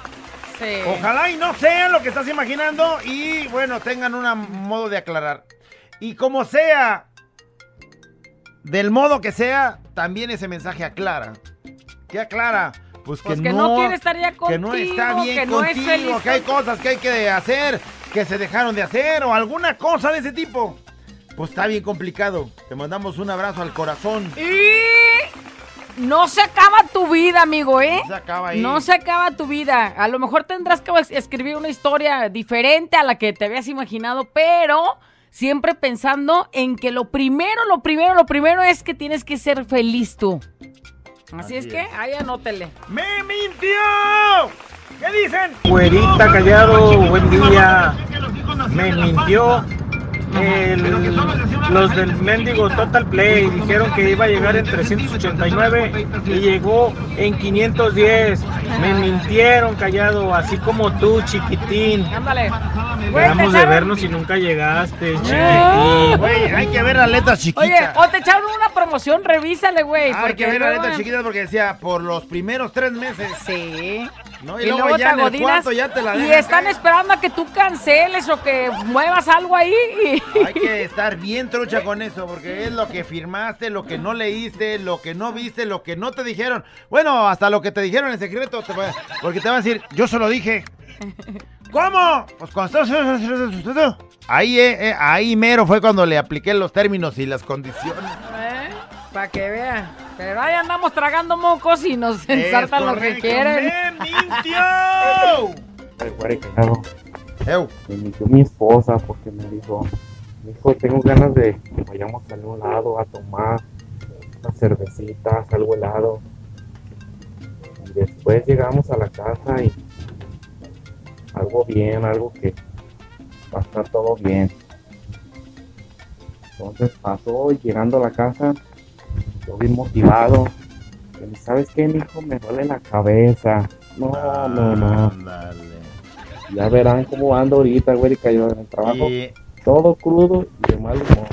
Sí. Ojalá y no sea lo que estás imaginando y bueno, tengan un modo de aclarar. Y como sea, del modo que sea, también ese mensaje aclara. ¿Qué aclara? Pues que, Pues que no, no quiere estar ya que no está contigo, bien que no es contigo, feliz que hay cosas que hay que hacer, que se dejaron de hacer o alguna cosa de ese tipo. Pues está bien complicado. Te mandamos un abrazo al corazón. Y no se acaba tu vida, amigo, ¿eh? No se acaba ahí. No se acaba tu vida. A lo mejor tendrás que es- escribir una historia diferente a la que te habías imaginado, pero siempre pensando en que lo primero, lo primero, lo primero es que tienes que ser feliz tú. Así, Así es que, ahí anótele. ¡Me mintió! ¿Qué dicen? Güerita Callado, buen día. Me mintió. El- los del mendigo Total Play dijeron que iba a llegar en 389 y llegó en 510. Me mintieron, Callado, así como tú, chiquitín. Ándale. Te de vernos y nunca llegaste, Ah. chiquitín. Güey, hay que ver las letras chiquitas. Oye, o te echaron una promoción, revísale, güey. hay porque que ver las letras chiquitas porque decía por los primeros tres meses. Sí. ¿no? Y, luego, ya en el agodinas cuarto ya te la Y están caer. esperando a que tú canceles o que muevas algo ahí. y- Hay que estar bien trucha con eso, porque es lo que firmaste, lo que no leíste, lo que no viste, lo que no te dijeron. Bueno, hasta lo que te dijeron en secreto, te va- porque te van a decir, yo se lo dije. ¿Cómo? Pues cuando. Ahí, eh, eh, ahí mero fue cuando le apliqué los términos y las condiciones. Para que vean. Pero ahí andamos tragando mocos y nos ensartan lo que quieren. ¡Me mintió! Güey, claro. Eu. Me mintió mi esposa porque me dijo, me dijo, tengo ganas de que vayamos a algún lado a tomar unas cervecitas, algo helado. Y después llegamos a la casa y algo bien, algo que va a estar todo bien. Entonces pasó y llegando a la casa, yo bien motivado. ¿Sabes qué, mijo? Me duele la cabeza. No, no, no. Ándale. Ya verán cómo ando ahorita, güey, y cayó en el trabajo. Y Todo crudo y de mal humor.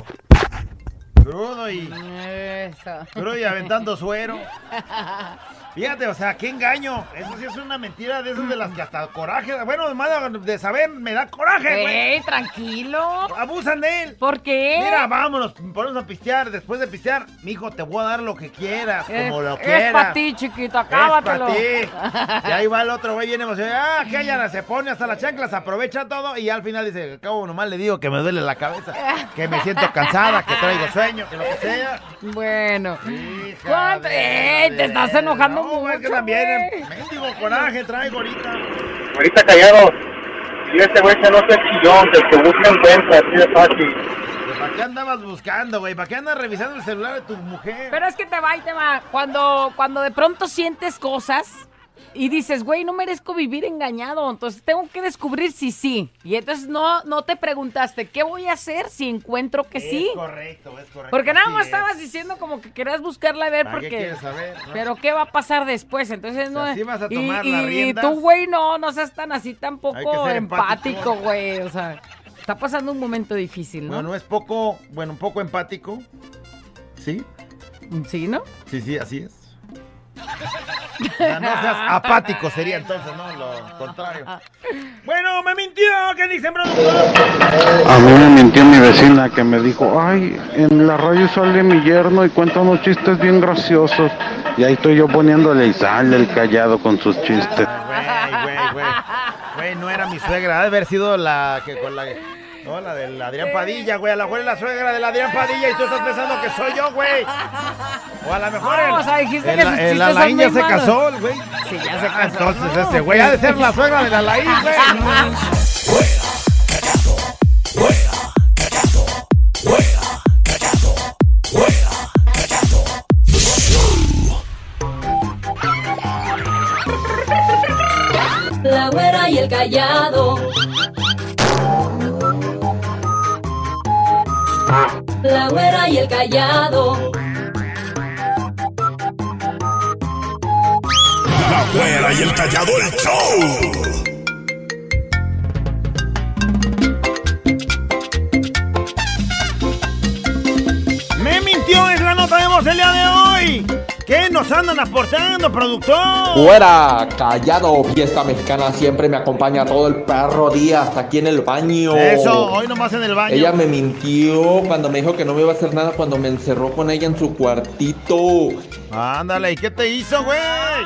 crudo y... Eso. Crudo y aventando suero. Fíjate, o sea, qué engaño. Eso sí es una mentira de esas de las que hasta coraje. Bueno, además de saber, me da coraje, güey. Ey, tranquilo. Abusan de él. ¿Por qué? Mira, vámonos, ponemos a pistear. Después de pistear, mijo, te voy a dar lo que quieras, como lo es quieras. para ti, chiquito, Es acábatelo. para ti. Y ahí va el otro güey bien emocionado. Ah, que ya se pone hasta las chanclas, aprovecha todo y al final dice, acabo nomás le digo que me duele la cabeza, que me siento cansada, que traigo sueño, que lo que sea. Bueno. Hija ¡Ey, te estás enojando no, es que también, güey! mendigo coraje traigo ahorita. Ahorita callado. Y este güey que no sea chillón, que el que busca encuentra, así de fácil. ¿Para qué andabas buscando, güey? ¿Para qué andas revisando el celular de tu mujer? Pero es que te va y te va. Cuando, cuando de pronto sientes cosas y dices, güey, no merezco vivir engañado, entonces tengo que descubrir si sí. Y entonces no, no te preguntaste, ¿qué voy a hacer si encuentro que sí? Es correcto, es correcto. Porque nada más es. estabas diciendo como que querías buscarla a ver ¿Para qué porque... quieres saber, no? Pero ¿qué va a pasar después? Entonces no... sea, sí vas a y- tomar y, las y riendas. tú, güey, no, no seas tan así tampoco empático. güey. O sea, está pasando un momento difícil, ¿no? Bueno, es poco, bueno, un poco empático. ¿Sí? Sí, ¿no? Sí, sí, así es. No seas apático sería entonces, no, lo contrario. Bueno, me mintió, ¿qué dicen, productor? A mí me mintió mi vecina que me dijo, ay, en la radio sale mi yerno y cuenta unos chistes bien graciosos. Y ahí estoy yo poniéndole y sale el callado con sus chistes. Güey, güey, güey. Güey, no era mi suegra, ha de haber sido la que con la No, la del Adrián Padilla, güey. A la mejor es la suegra del Adrián Padilla y tú estás pensando que soy yo, güey. O a lo mejor No, el, o sea, dijiste el- que sus el Alain ya se malos. casó, el güey. Sí, ya se Ah, casó. Entonces ese güey ha de ser la suegra del Alain, güey. La güera y el callado. La güera y el callado. La güera y el callado el show. Me mintió, es la nota de voz el día de hoy. ¿Qué nos andan aportando, productor? Fuera, callado, fiesta mexicana siempre me acompaña todo el perro día hasta aquí en el baño. Eso, hoy nomás en el baño. Ella me mintió cuando me dijo que no me iba a hacer nada cuando me encerró con ella en su cuartito. Ándale, ¿y qué te hizo, güey?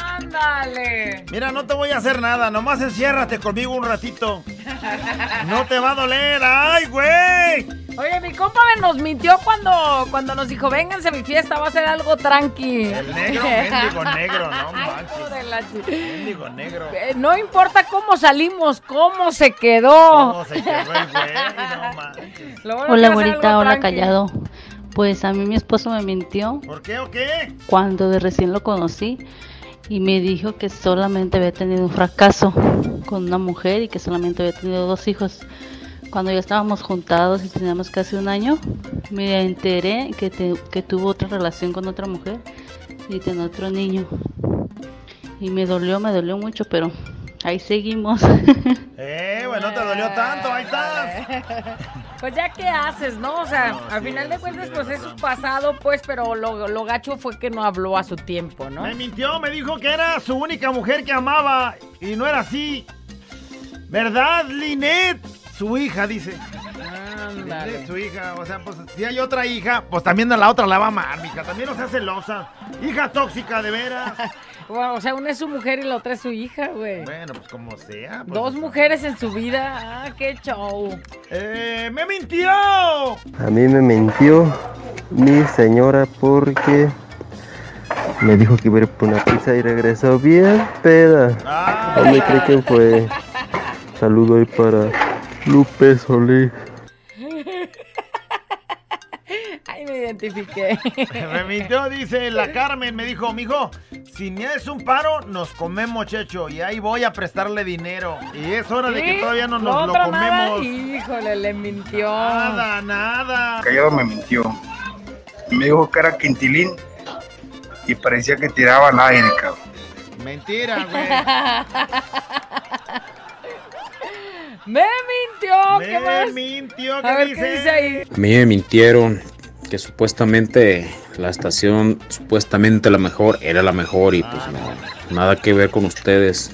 Ándale. Mira, no te voy a hacer nada, nomás enciérrate conmigo un ratito. No te va a doler, ay, güey. Oye, mi compa me nos mintió cuando, cuando nos dijo, vénganse a mi fiesta, va a ser algo tranqui. El negro, mendigo negro, no manches. Mendigo negro. Eh, No importa cómo salimos, cómo se quedó. ¿Cómo se quedó el güey? No manches. Lo bueno Hola, güerita, hola, tranqui. callado. Pues a mí mi esposo me mintió ¿Por qué o qué? cuando de recién lo conocí y me dijo que solamente había tenido un fracaso con una mujer y que solamente había tenido dos hijos. Cuando ya estábamos juntados y teníamos casi un año, me enteré que, te- que tuvo otra relación con otra mujer y tenía otro niño. Y me dolió, me dolió mucho, pero ahí seguimos. Eh, bueno, no te dolió tanto, ahí estás. Pues ya qué haces, ¿no? O sea, al final de cuentas, pues es su pasado, pues, pero lo, lo gacho fue que no habló a su tiempo, ¿no? Me mintió, me dijo que era su única mujer que amaba y no era así. ¿Verdad, Linet? Su hija, dice. Linet, su hija, o sea, pues si hay otra hija, pues también a la otra la va a amar, mija. También no sea celosa. Hija tóxica, de veras. O sea, una es su mujer y la otra es su hija, güey. Bueno, pues como sea. pues, Dos mujeres en su vida. Ah, qué show. ¡Eh, me mintió! A mí me mintió mi señora porque me dijo que iba a ir por una pizza y regresó bien peda. ¿Dónde cree que fue? Saludo ahí para Lupe Solís. Ay, me identifiqué. Me mintió, dice la Carmen, me dijo, mijo, si me haces un paro, nos comemos, checho, y ahí voy a prestarle dinero. Y es hora de que todavía no ¿La nos lo otra nada? comemos. Híjole, le mintió. Nada, nada. Callado me mintió. Me dijo que era quintilín y parecía que tiraba al aire, cabrón. Mentira, güey. Me mintió. ¿Qué Me más? mintió, A ¿qué ver, dice? ¿qué dice ahí? A mí me mintieron que supuestamente la estación, supuestamente la mejor, era la mejor y pues no, nada que ver con ustedes.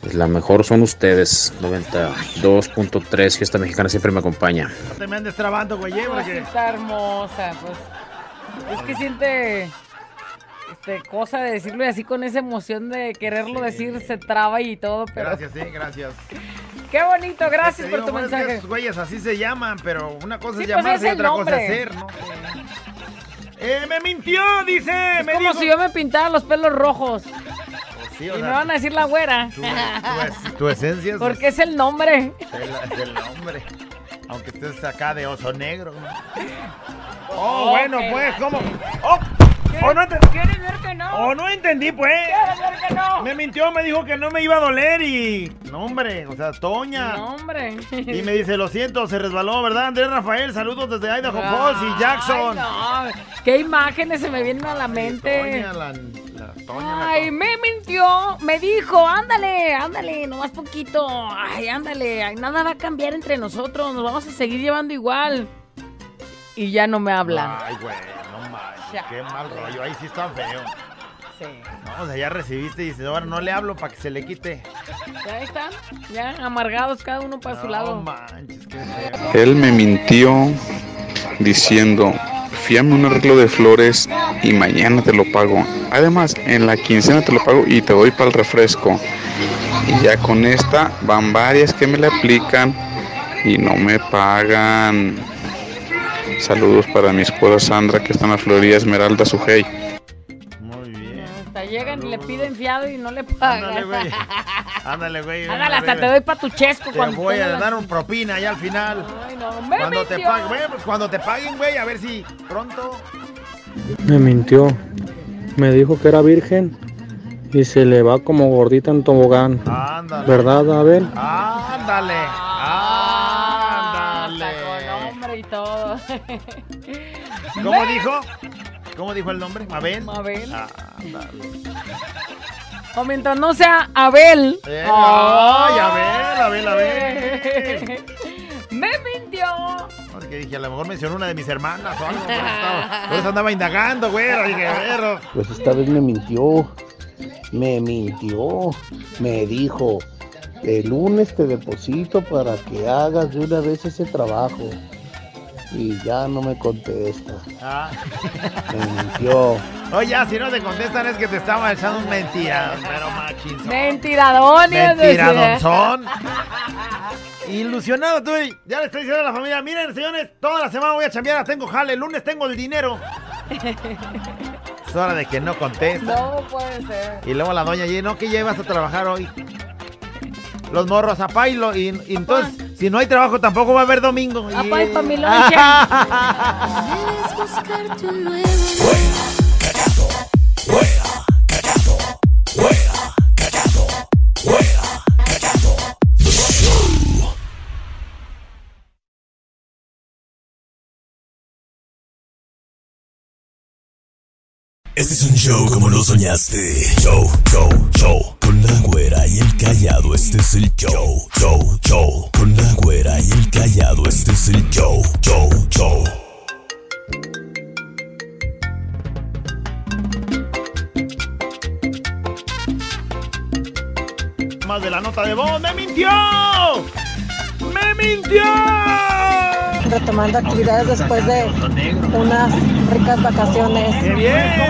Pues, la mejor son ustedes, 92.3, Fiesta Mexicana siempre me acompaña. No te me andes trabando, güey, Pues porque... está hermosa, pues. Es que siente este cosa de decirlo y así con esa emoción de quererlo decir se traba y todo, pero Gracias, sí, gracias. qué bonito, gracias por tu pues, mensaje. esos güeyes así se llaman, pero una cosa Sí, es pues, llamarse es y otra cosa es ser, ¿no? Eh, me mintió, dice, Es me como dijo... si yo me pintara los pelos rojos Sí, o y sea, me van a decir la güera. tu, tu- tu esencia es, Porque es el nombre. es el, nombre. Aunque estés acá de oso negro. Oh, bueno, pues, ¿cómo? Oh, oh, no entendí. ¿Quieres ver que no? No entendí, pues. ¿Quieres ver que no? Me mintió, me dijo que no me iba a doler y... No, hombre, o sea, Toña. No, hombre. Y me dice, lo siento, se resbaló, ¿verdad? Andrés Rafael, saludos desde Idaho Falls y Jackson. Ay, no. ¿Qué imágenes se me vienen a la mente? Toña, la, la Toña. la Ay, me mintió, me dijo, ándale, ándale, nomás poquito, ay, ándale, ay, nada va a cambiar entre nosotros, nos vamos a seguir llevando igual. Y ya no me hablan. Ay, güey, manches, qué mal rollo, ahí sí está feo. Sí. No, o sea, ya recibiste y dices, ahora no le hablo para que se le quite. Ya están, ya amargados cada uno para su No lado. manches, qué feo. Él me mintió diciendo, fíame un arreglo de flores y mañana te lo pago. Además, en la quincena te lo pago y te doy para el refresco. Y ya con esta van varias que me le aplican y no me pagan. Saludos para mi esposa Sandra que está en la Florida Esmeralda Sujei. Hasta llegan y le piden fiado y no le pagan. Ándale, güey. Ándale, güey. Ándale, hasta te doy pa' tu chesco Te cuando voy a dar un propina ya al final. Ay, no, me Cuando te paguen, güey, pues cuando te paguen, güey, a ver si pronto. Me mintió. Me dijo que era virgen y se le va como gordita en tobogán. Ándale. ¿Verdad, Abel? Ándale. ¿Cómo dijo? ¿Cómo dijo el nombre? ¿Mabel? Mabel. Ándale. O mientras no sea Abel. Eh, ay, Abel, Abel, Abel. Me mintió. Porque dije, a lo mejor mencionó una de mis hermanas o algo. Por eso, estaba- por eso andaba indagando, güey. Dije, perro. Pues esta vez me mintió, me mintió, me dijo, el lunes te deposito para que hagas de una vez ese trabajo. Y ya no me contesta, Ah. me mintió. Oye, ya, si no te contestan es que te estaba echando un mentira. Pero machinzón. Mentiradones. Mentiradonzón. Ilusionado tú. Ya le estoy diciendo a la familia, miren, señores, toda la semana voy a chambear, tengo jale, el lunes tengo el dinero. Es hora de que no contesta. No puede ser. Y luego la doña allí, no, que llevas a trabajar hoy? Los morros a pailo. Y, y entonces, si no hay trabajo, tampoco va a haber domingo. Y- Apa y pa' mi loncha. Este es un show como lo soñaste. Show, show, show. Con la güera y el callado, este es el show, show, show. Con la güera y el callado, este es el show, show, show. Más de la nota de voz, ¡me mintió! ¡Me mintió! Retomando actividades después de unas ricas vacaciones.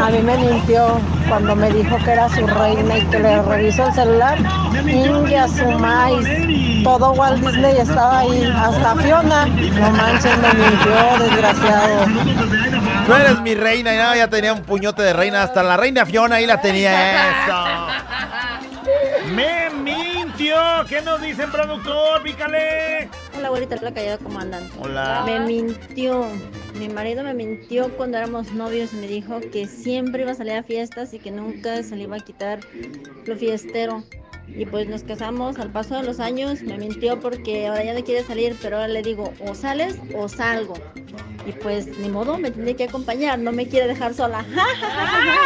A mí me mintió cuando me dijo que era su reina y que le revisó el celular. India, su maíz. Todo Walt Disney estaba ahí, hasta Fiona. No manches, me mintió, desgraciado. Tú eres mi reina y nada, ya tenía un puñote de reina. Hasta la reina Fiona ahí la tenía eso. ¡Me mintió! ¿Qué nos dicen, productor? ¡Pícale! Hola, abuelita, la callada, ¿cómo andan? Hola. Me mintió. Mi marido me mintió cuando éramos novios y me dijo que siempre iba a salir a fiestas y que nunca se le iba a quitar lo fiestero. Y pues nos casamos al paso de los años. Me mintió porque ahora ya no quiere salir, pero ahora le digo, o sales o salgo. Y pues ni modo, me tendré que acompañar, no me quiere dejar sola.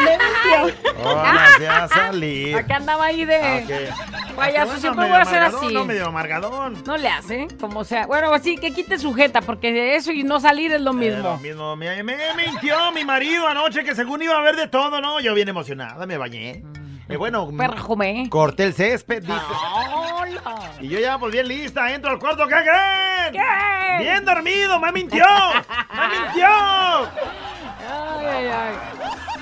me mintió. Ahora se va a salir. Acá andaba ahí de Ok. payaso. Bueno, Siempre voy a ser así. No, medio amargadón. No le hace, como sea. Bueno, así que quite sujeta, porque de eso y no salir es lo Eh, mismo. lo mismo. Me, me mintió mi marido anoche que según iba a ver de todo, ¿no? Yo bien emocionada, me bañé. Eh, bueno, Perjumé. corté el césped, dice. Y yo ya volví lista, entro al cuarto, ¿qué creen? ¿Qué? Bien dormido, me mintió. me mintió. Ay, ay, ay.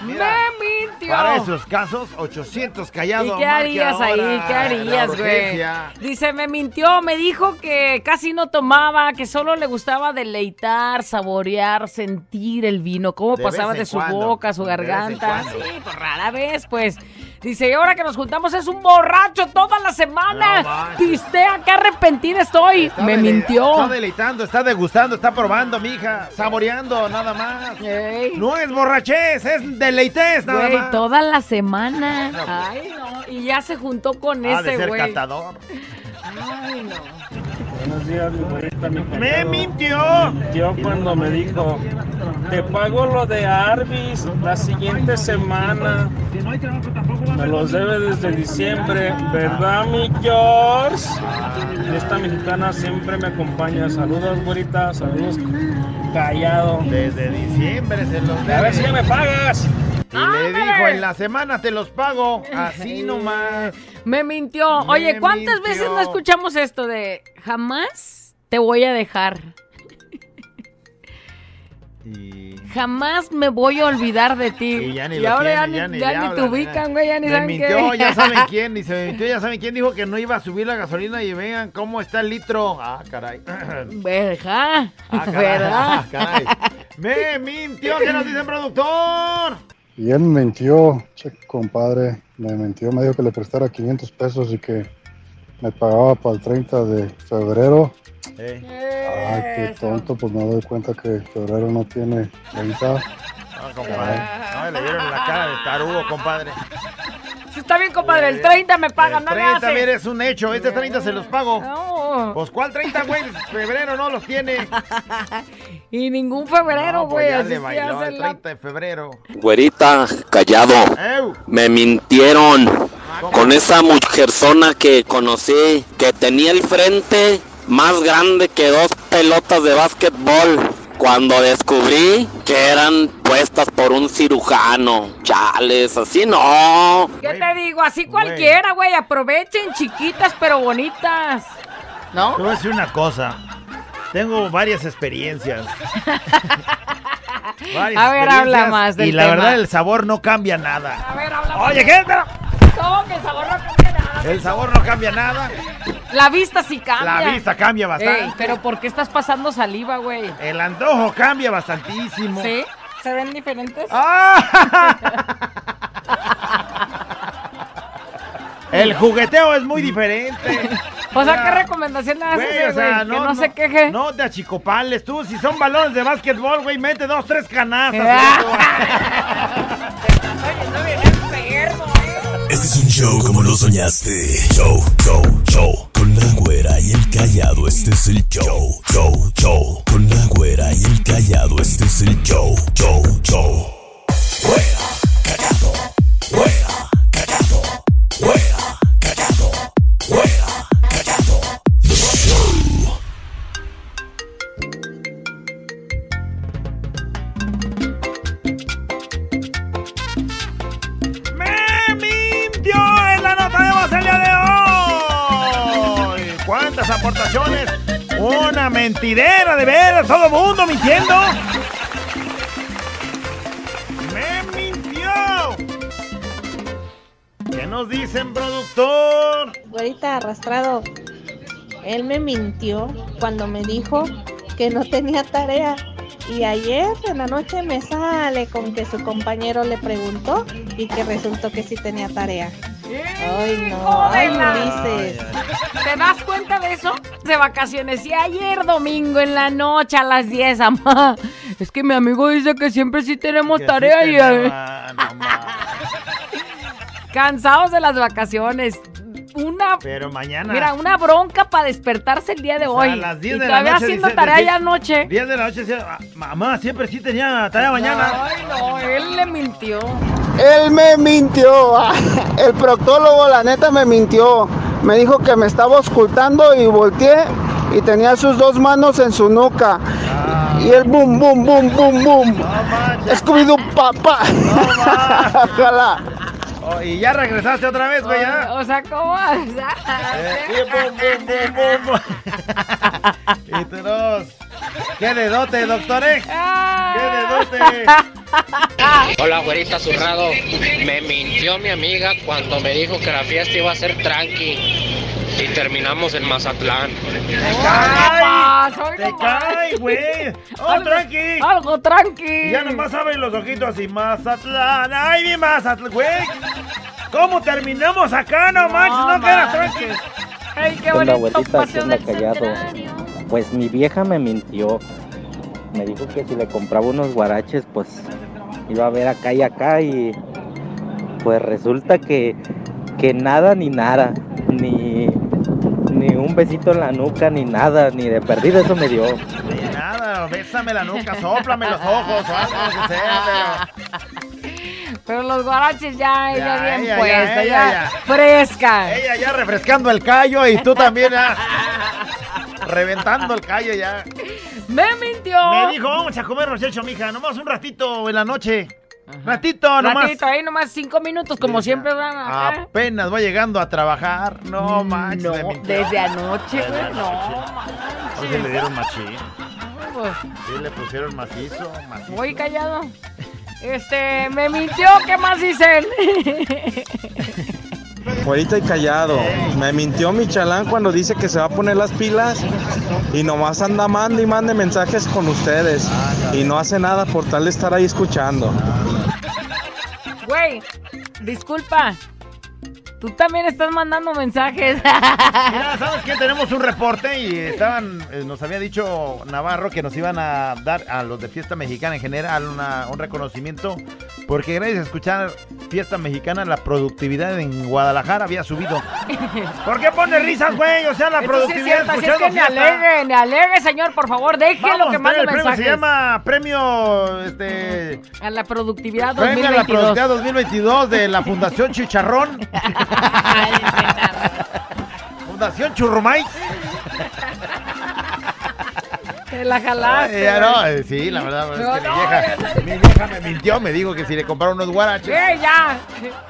Mira, Me mintió. Para esos casos, 800 callados. ¿Y qué harías ahí? ¿Qué harías, güey? Dice, me mintió, me dijo que casi no tomaba, que solo le gustaba deleitar, saborear, sentir el vino, cómo De pasaba de su cuando, boca, su de garganta. Sí, pues rara vez, pues. Dice, y ahora que nos juntamos es un borracho toda la No semana. manches. Pistea, qué arrepentida estoy. Está me mintió. Está deleitando, está degustando, está probando, mija. Saboreando, nada más. No es borrachez, es deleites, nada Güey, más. toda la semana. No. Ay, no. Y ya se juntó con de ese ser güey. catador. Ay, no. Buenos días, mi güerita, mi ¡Me mintió! Me mintió cuando me dijo, te pago lo de Arby's la siguiente semana. Me los debe desde diciembre, ¿verdad, mi George? Esta mexicana siempre me acompaña. Saludos, güerita, saludos, callado. Desde diciembre se los A ver debe. si ya me pagas. Y le dijo, en la semana te los pago. Así nomás. Me mintió. Oye, ¿cuántas mintió. veces no escuchamos esto de jamás te voy a dejar? Jamás me voy a olvidar de ti. Y ya ni Y ahora ya ni, ya ni ya ni te ubican, güey, ya ni Me saben mintió, qué. ya saben quién, y se me mintió, ya saben quién dijo que no iba a subir la gasolina y vean cómo está el litro. Ah, caray. ¿Verdad? Ah, caray. ¿Verdad? Ah, caray. Me mintió, ¿qué nos dice el productor? Y él me mintió, che, compadre, me mintió, me dijo que le prestara 500 pesos y que me pagaba para el 30 de febrero. Ay, qué tonto, pues me doy cuenta que febrero no tiene 30. No, compadre. No, le dieron la cara de tarugo, compadre. Está bien, compadre, el 30 me pagan, El no le 30, hace. mire, es un hecho. Este 30 se los pago. No. Pues, ¿cuál 30, güey? Febrero no los tiene. Y ningún febrero, No, pues güey. ya así le es que ya bailó el la- 30 de febrero. Güerita, callado. Ew. Me mintieron con esa mujerzona que conocí, que tenía el frente más grande que dos pelotas de básquetbol. Cuando descubrí que eran puestas por un cirujano. Chales, así no. ¿Qué te digo? Así cualquiera, güey. Aprovechen, chiquitas pero bonitas. ¿No? Te voy a decir una cosa. Tengo varias experiencias. Varias A ver, habla más del Y la tema. verdad, el sabor no cambia nada. A ver, habla Oye, más. ¿qué? Pero No, que el sabor no cambia nada. El sabor no cambia nada. La vista sí cambia. La vista cambia bastante. Ey, pero ¿por qué estás pasando saliva, güey? El antojo cambia bastantísimo. ¿Sí? ¿Se ven diferentes? El jugueteo es muy diferente. O sea. ¿qué recomendación le haces, Güey, o sea, que no, no, se queje. No te achicopales tú. Si son balones de básquetbol, güey, mete dos, tres canastas. Este es un show como lo soñaste. Show, show, show. Callado, este Él me mintió cuando me dijo que no tenía tarea. Y ayer en la noche me sale con que su compañero le preguntó y que resultó que sí tenía tarea. Ay, no. Ay. Ulises. ¿Te das cuenta de eso? De vacaciones. Y ayer domingo en la noche a las 10, amá. Es que mi amigo dice que siempre sí tenemos Que sí tarea y... no. Cansados de las vacaciones. Una... Pero mañana. Mira, una bronca para despertarse el día de O sea, hoy. a las 10 y de la todavía noche haciendo dice- tarea ya anoche. 10 de la noche decía, "Ah, mamá, siempre sí tenía tarea mañana. Ay, no, él le mintió. Él me mintió. El proctólogo, la neta, me mintió. Me dijo que me estaba ocultando y volteé y tenía sus dos manos en su nuca. Y el boom, boom, boom, boom, boom. Scooby-Doo, papá. Ojalá. Oh, y ya regresaste otra vez, güey, ya. O sea, ¿cómo? O sea, Eh, y bum, bum, bum, bum. y tú dos. ¿Qué dedote, doctor, eh? ¿Qué dedote? Hola, güerita zurrado. Me mintió mi amiga cuando me dijo que la fiesta iba a ser tranqui. Y terminamos en Mazatlán. ¡Te cae, güey! ¡Oh, Algo- tranqui! Algo tranqui. Ya nomás abren los ojitos así, Mazatlán. ¡Ay, mi Mazatlán, güey! ¿Cómo terminamos acá? No, manches, no queda tranqui. Ay, qué ¿Qué onda, bonito abuelita? ¿Qué paseo onda, del callado? centenario. Pues mi vieja me mintió. Me dijo que si le compraba unos guaraches, pues iba a ver acá y acá y pues resulta que, que nada ni nada, ni un besito en la nuca, ni nada, ni de perdido eso me dio. De nada, bésame la nuca, sóplame los ojos o algo que sea, Pero los guaraches ya, ella Ya, bien ella, ya, puesta, ella, ya, ya. fresca. pero ella ya refrescando el callo y tú también ya reventando el callo ya. Me mintió. Me dijo, vamos a comer hecho, mija, nomás un ratito en la noche. Ratito, nomás. Ratito, ahí nomás cinco minutos, como siempre van acá. Apenas va llegando a trabajar. No manches. No, le mintió. desde anoche, güey, no. Hoy se le dieron machín. Pues. Sí, le pusieron macizo, macizo. Muy callado. Este, me mintió, ¿qué más dice él? Güerita y callado. Me mintió mi chalán cuando dice que se va a poner las pilas y nomás anda mande y mande mensajes con ustedes. Y no hace nada por tal de estar ahí escuchando. Güey, disculpa. Tú también estás mandando mensajes. Mira, ¿sabes qué? Tenemos un reporte y estaban, eh, nos había dicho Navarro que nos iban a dar a los de Fiesta Mexicana en general una- un reconocimiento porque gracias a escuchar Fiesta Mexicana la productividad en Guadalajara había subido. ¿Por qué pone risas, güey? O sea, la Eso sí es productividad es escuchando que me alegue, me alegue, señor, por favor, déjelo que mande el premio, mensajes. se llama Premio este A la productividad Premio a la 2022. productividad 2022 de la Fundación Chicharrón. Fundación Churrumais. Te la jalaste. Ya no, eh, sí, la verdad es No, que mi vieja, ya mi vieja me mintió, me dijo que si le compraron unos guaraches. ¡Eh, ya!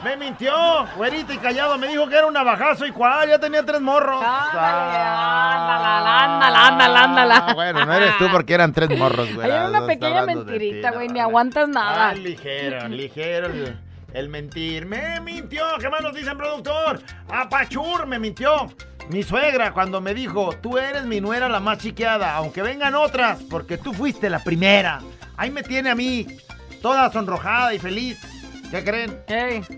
Me mintió, güerita y callado, me dijo que era un navajazo y cuál, ya tenía tres morros. Ándala, ándala, ándala, ándala. Ah, bueno, no eres tú porque eran tres morros, güey. era una pequeña mentirita, güey, ni aguantas nada. Ah, ligero, ligero el, mentir. Me mintió, ¿qué más nos dicen, productor? Apachur me mintió. Mi suegra cuando me dijo, tú eres mi nuera la más chiqueada, aunque vengan otras, porque tú fuiste la primera. Ahí me tiene a mí, toda sonrojada y feliz. ¿Qué creen?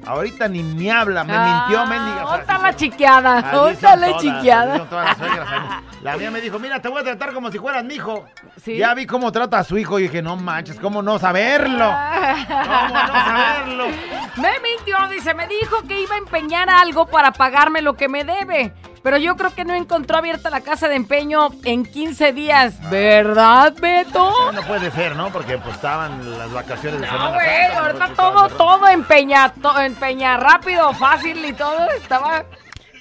Ahorita ni me habla, me mintió, mendiga. Ah, Otra la chiqueada, son la chiqueada. todas las. La mía me dijo, mira, te voy a tratar como si fueras mi hijo. Sí. Ya vi cómo trata a su hijo y dije, no manches, ¿cómo no saberlo? ¿Cómo no saberlo? Me mintió, dice, me dijo que iba a empeñar algo para pagarme lo que me debe. Pero yo creo que no encontró abierta la casa de empeño en 15 días. ¿Verdad, Beto? No puede ser, ¿no? Porque pues estaban las vacaciones de No, Semana güey, Santa, ahorita todo, todo empeña, to- empeña rápido, fácil y todo estaba...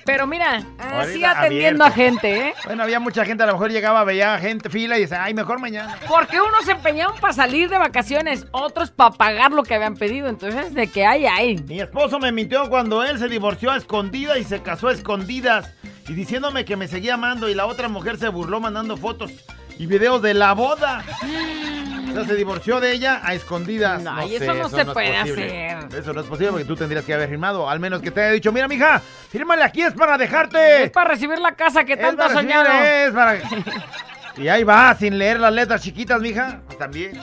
Pero mira, así Ahorita atendiendo abierto. a gente, ¿eh? Bueno, había mucha gente, a lo mejor llegaba, veía gente fila y decía, ay, mejor mañana. Porque unos se empeñaron para salir de vacaciones, otros para pagar lo que habían pedido. Entonces, de que hay, hay. Mi esposo me mintió cuando él se divorció a escondidas y se casó a escondidas. Y diciéndome que me seguía amando y la otra mujer se burló mandando fotos y videos de la boda. O sea, se divorció de ella a escondidas. No, No y sé, eso no se es puede posible. hacer. Eso no es posible porque tú tendrías que haber firmado. Al menos que te haya dicho, mira, mija, fírmale aquí, es para dejarte. Es para recibir la casa que Es tanto has soñado. es para- Y ahí va, sin leer las letras chiquitas, mija. Pues también.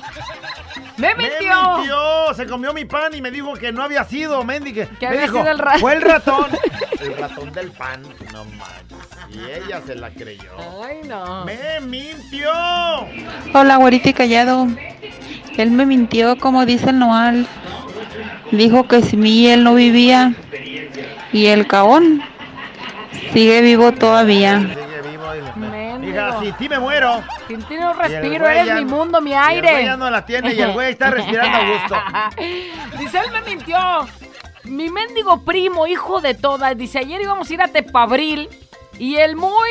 ¡Me Me mintió! mintió, se comió mi pan y me dijo que no había sido, mendigue. Que me había dijo, sido el ratón. fue el ratón. el ratón del pan, no manches. Y ella se la creyó. Ay, no. Me mintió. Hola, güerita y callado. Él me mintió, como dice el Noal. Dijo que sin mí él no vivía. Y el caón sigue vivo todavía. Y- Mija, si ti me muero. Sin ti no Y el respiro, eres ya mi mundo, mi y el aire. güey ya no la tiene y el güey está respirando a gusto. Dice, él me mintió. Mi mendigo primo, hijo de todas, dice, ayer íbamos a ir a Tepabril y el muy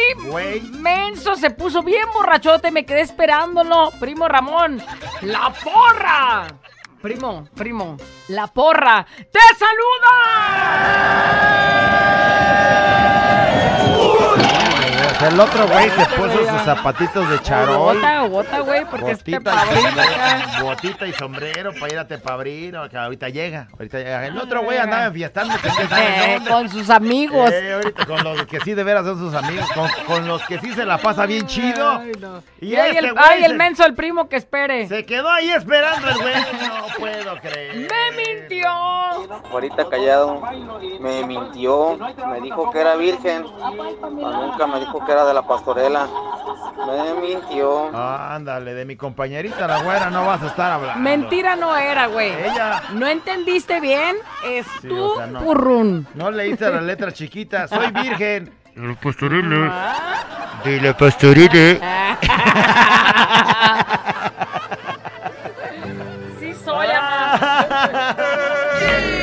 menso se puso bien borrachote, me quedé esperándolo. Primo Ramón, la porra. Primo, primo, la porra. ¡Te saluda! El otro güey se puso sus zapatitos de charol. Bota, bota, güey, porque Botita Tepabril y, sombrero, botita y sombrero para ir a Tepabril, que ahorita llega, ahorita llega. El otro güey andaba sabe Eh, con sus amigos. Eh, ahorita con los que sí de veras son sus amigos, con, con los que sí se la pasa bien chido. Y ay, este el, güey ay, el menso, el primo que espere. Se quedó ahí esperando el güey. No puedo creer. ¡Me mintió! Ahorita callado, me mintió, me dijo que era virgen, nunca me dijo que era de la pastorela. Me mintió. Ah, ándale, de mi compañerita la güera no vas a estar hablando. Mentira no era, güey. Ella. ¿No entendiste bien? Es Sí, tú, o sea, no. purrún. No leíste la letra chiquita, soy virgen. La pastorela. Ah. De la pastorela. Sí soy, amor.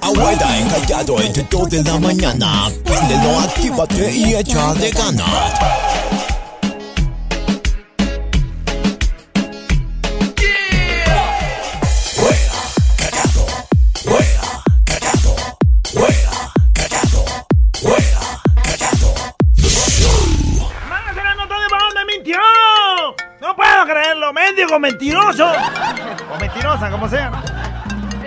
Abueda engañado en teto de la mañana, pendejo, activa y echate cana Fuera, cacazo, fuera, cacato, fuera, cacato, fuera, cacato Márcia la nota de balón me mintió. No puedo creerlo, médico mentiroso. O mentirosa como sea, ¿no?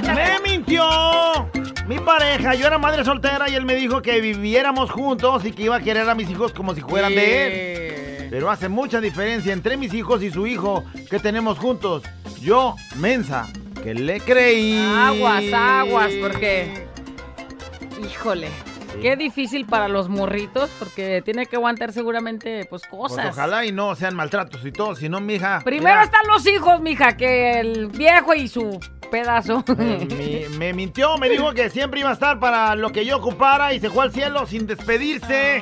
¡Me mintió! Mi pareja, yo era madre soltera y él me dijo que viviéramos juntos y que iba a querer a mis hijos como si fueran de él. Pero hace mucha diferencia entre mis hijos y su hijo que tenemos juntos. Yo, mensa, que le creí. Aguas, aguas, porque. Híjole. Qué difícil para los morritos, porque tiene que aguantar seguramente, pues, Pues cosas. ojalá y no sean maltratos y todo, si no, mija. Primero mira, están los hijos, mija, que el viejo y su pedazo. Me, me mintió, me dijo que siempre iba a estar para lo que yo ocupara y se fue al cielo sin despedirse.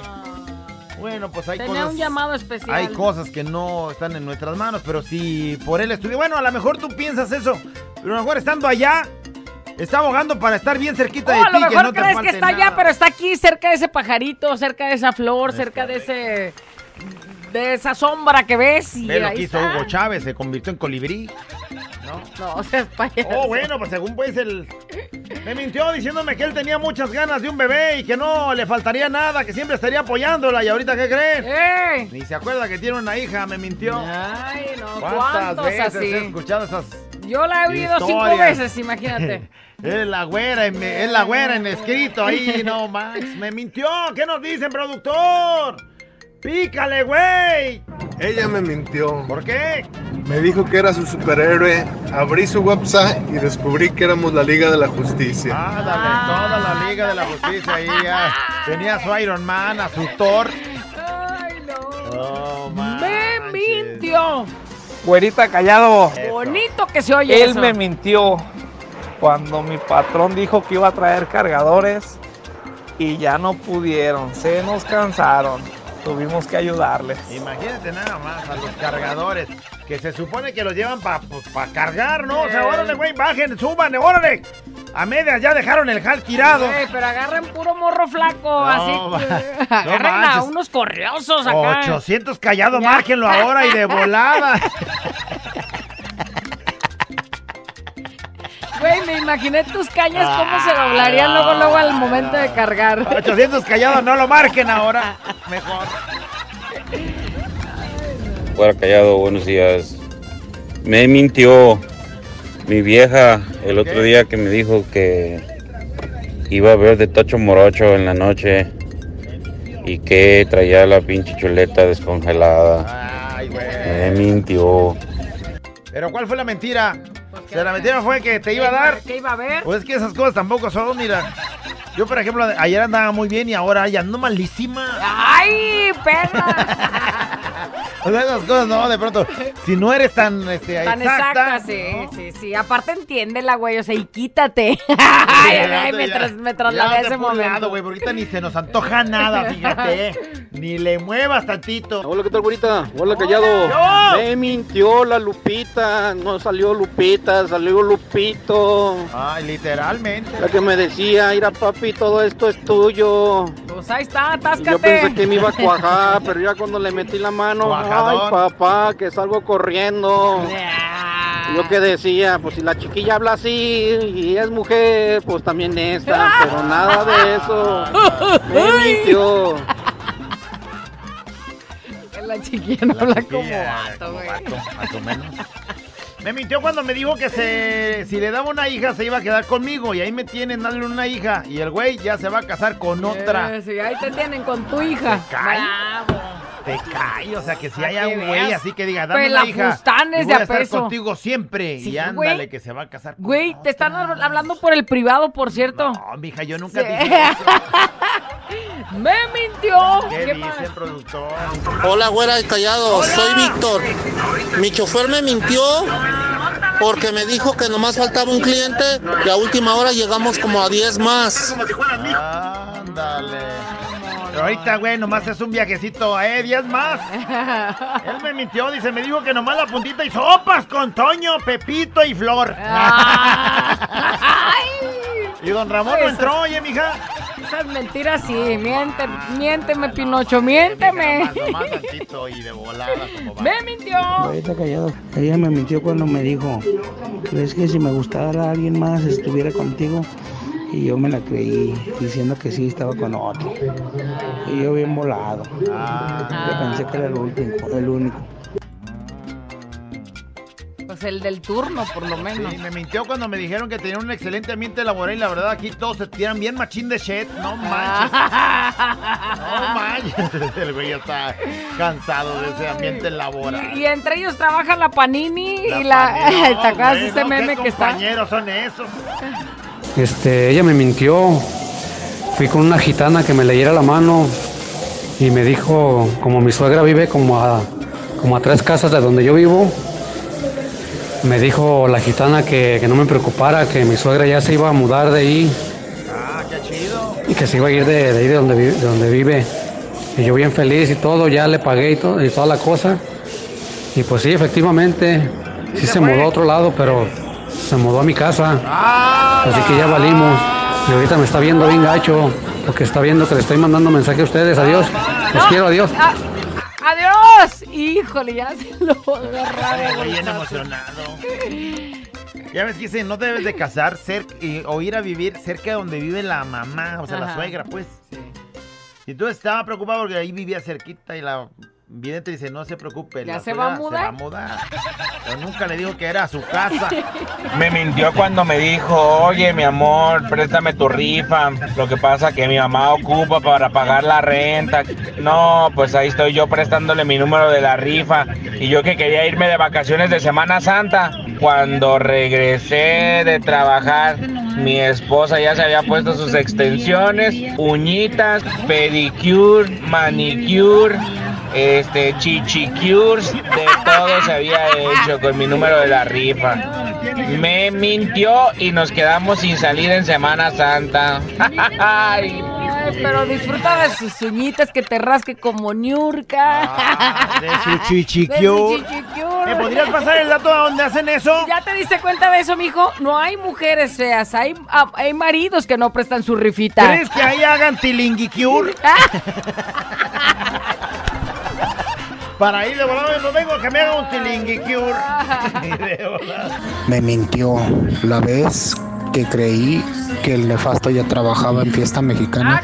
Bueno, pues hay Tenía cosas. un llamado especial. Hay cosas que no están en nuestras manos, pero si por él estuviera. Bueno, a lo mejor tú piensas eso, pero a lo mejor estando allá, está abogando para estar bien cerquita Oh, de a lo ti, que mejor no te crees que está nada. allá, pero está aquí cerca de ese pajarito, cerca de esa flor, cerca de ese. de esa sombra que ves. Y Ve lo que hizo está. Hugo Chávez, se convirtió en colibrí. No, o sea, es payaso. Oh, bueno, pues según pues el... Me mintió diciéndome que él tenía muchas ganas de un bebé y que no le faltaría nada, que siempre estaría apoyándola. ¿Y ahorita qué creen? ¡Ey! Ni se acuerda que tiene una hija, me mintió. Ay, no, ¿Cuántas ¿cuántos veces así? he escuchado esas Yo la he oído cinco veces, imagínate. Es la güera, en- es la güera en escrito ahí, no Max, me mintió. ¿Qué nos dicen, productor? Pícale, güey. Ella me mintió. ¿Por qué? Me dijo que era su superhéroe. Abrí su website y descubrí que éramos la Liga de la Justicia. Ah, dale, toda la Liga de la Justicia ahí ya. Tenía a su Iron Man, a su Thor. Ay, no. Oh, Me mintió. Güerita callado. Bonito que se oye Él eso. me mintió cuando mi patrón dijo que iba a traer cargadores y ya no pudieron, se nos cansaron. Tuvimos que ayudarles. Imagínate nada más a los cargadores que se supone que los llevan para cargar, ¿no? O sea, órale, güey, bajen, suban, órale. A medias ya dejaron el jal tirado. Pero agarren puro morro flaco, así que no agarren a unos corriosos acá. 800 callado, márquenlo ahora y de volada. Güey, me imaginé tus cañas cómo se doblarían luego, luego al momento de cargar. 800 callado, no lo marquen ahora. Mejor. Fuera callado, buenos días. Me mintió mi vieja el otro día que me dijo que iba a ver de Tocho Morocho en la noche y que traía la pinche chuleta descongelada. Me mintió. Pero ¿cuál fue la mentira? O sea, la mentira fue que te iba a dar. ¿Qué iba a ver? Pues es que esas cosas tampoco son, mira. Yo, por ejemplo, ayer andaba muy bien y ahora ya ando malísima. ¡Ay, perra! O sea, esas cosas, no, de pronto, si no eres tan, este, Tan exacta, exacta, sí, sí, sí. Aparte entiéndela, güey, o sea, y quítate. ay, ay, ay, me, tras- me trasladé a ese momento. Güey, porque ahorita ni se nos antoja nada, fíjate. eh. Ni le muevas tantito. Hola, ¿qué tal, güerita? Hola, callado. Me mintió la Lupita. No salió Lupita, salió Lupito. Ay, literalmente. La que me decía, mira, papi, todo esto es tuyo. Pues ahí está, Y atáscate. yo pensé que me iba a cuajar, pero ya cuando le metí la mano, Cuajadón. Ay, papá, que salgo corriendo. Yo que decía, pues si la chiquilla habla así y es mujer, pues también esta, pero nada de eso. Me mintió. La chiquilla no habla como vato, güey. Más o menos. Me mintió cuando me dijo que se, si le daba una hija se iba a quedar conmigo y ahí me tienen darle una hija y el güey ya se va a casar con otra. Sí, ahí te tienen con tu hija. Bravo. Te cae, o sea que si hay un güey así que diga, dame una hija y voy a a estar peso. contigo siempre Sí, y ándale güey. que se va a casar con Güey, te están hab- hablando por el privado, por cierto. No, mija, yo nunca Sí. dije eso. Me mintió. ¿Qué, ¿Qué dice más? el productor? Hola, güera y callado. Soy Víctor. Mi chofer me mintió porque me dijo que nomás faltaba un cliente y a última hora llegamos como a 10 más. Ándale. Pero ahorita, güey, nomás es un viajecito, ¿eh? Diez más. Él me mintió, dice, me dijo que nomás la puntita y sopas con Toño, Pepito y Flor. y don Ramón no entró, oye, mija. Esas mentiras sí, miente, miénteme, Pinocho, miénteme. Nomás, nomás tantito y de volada como va. Me mintió. Ahorita callado. Ella me mintió cuando me dijo, ¿crees que si me gustara alguien más estuviera contigo? Y yo me la creí diciendo que sí estaba con otro. Y yo bien volado. Ah. Yo pensé que era el último, el único. Pues el del turno, por lo menos. Sí, me mintió cuando me dijeron que tenían un excelente ambiente laboral y la verdad aquí todos se tiran bien machín de shit. No manches. No manches. El güey ya está cansado de ese ambiente laboral. Y entre ellos trabaja la Panini y La. Panini, ¿Te acuerdas de güey, ese no, meme ¿qué que está? compañeros son esos? Este, ella me mintió. Fui con una gitana que me leyera la mano y me dijo, como mi suegra vive como a, como a tres casas de donde yo vivo, me dijo la gitana que, que no me preocupara, que mi suegra ya se iba a mudar de ahí Ah, qué chido. y que se iba a ir de, de ahí de donde, vi- de donde vive. Y yo bien feliz y todo, ya le pagué y, todo, y toda la cosa. Y pues sí, efectivamente, sí se mudó a otro lado, pero se mudó a mi casa. Así que ya valimos. Y ahorita me está viendo bien gacho, porque está viendo que le estoy mandando mensaje a ustedes. Adiós. Los quiero, adiós. Ah, ¡Adiós! Híjole, ya se lo bien emocionado. Ya ves que dicen, no debes de casar cerca, y- o ir a vivir cerca de donde vive la mamá, o sea, la suegra, pues. Y tú estaba preocupado porque ahí vivía cerquita y la vidente dice, no se preocupe. ¿Ya la se va a mudar? Se va a mudar. Pero nunca le dijo que era su casa. Me mintió cuando me dijo, oye mi amor, préstame tu rifa. Lo que pasa que mi mamá ocupa para pagar la renta. No, pues ahí estoy yo prestándole mi número de la rifa. Y yo que quería irme de vacaciones de Semana Santa. Cuando regresé de trabajar, mi esposa ya se había puesto sus extensiones, uñitas, pedicure, manicure. Este, chichicures, de todo se había hecho con mi número de la rifa. Me mintió y nos quedamos sin salir en Semana Santa. Ay, pero disfruta de sus uñitas que te rasque como su chichicure. De su chichicure. ¿Me podrías pasar el dato a dónde hacen eso? ¿Ya te diste cuenta de eso, mijo? No hay mujeres feas, hay, ah, hay maridos que no prestan su rifita. ¿Crees que ahí hagan tilinguicure? Para ir de volada, no vengo a que me haga un tilinguicure. Me mintió la vez que creí que el nefasto ya trabajaba en fiesta mexicana,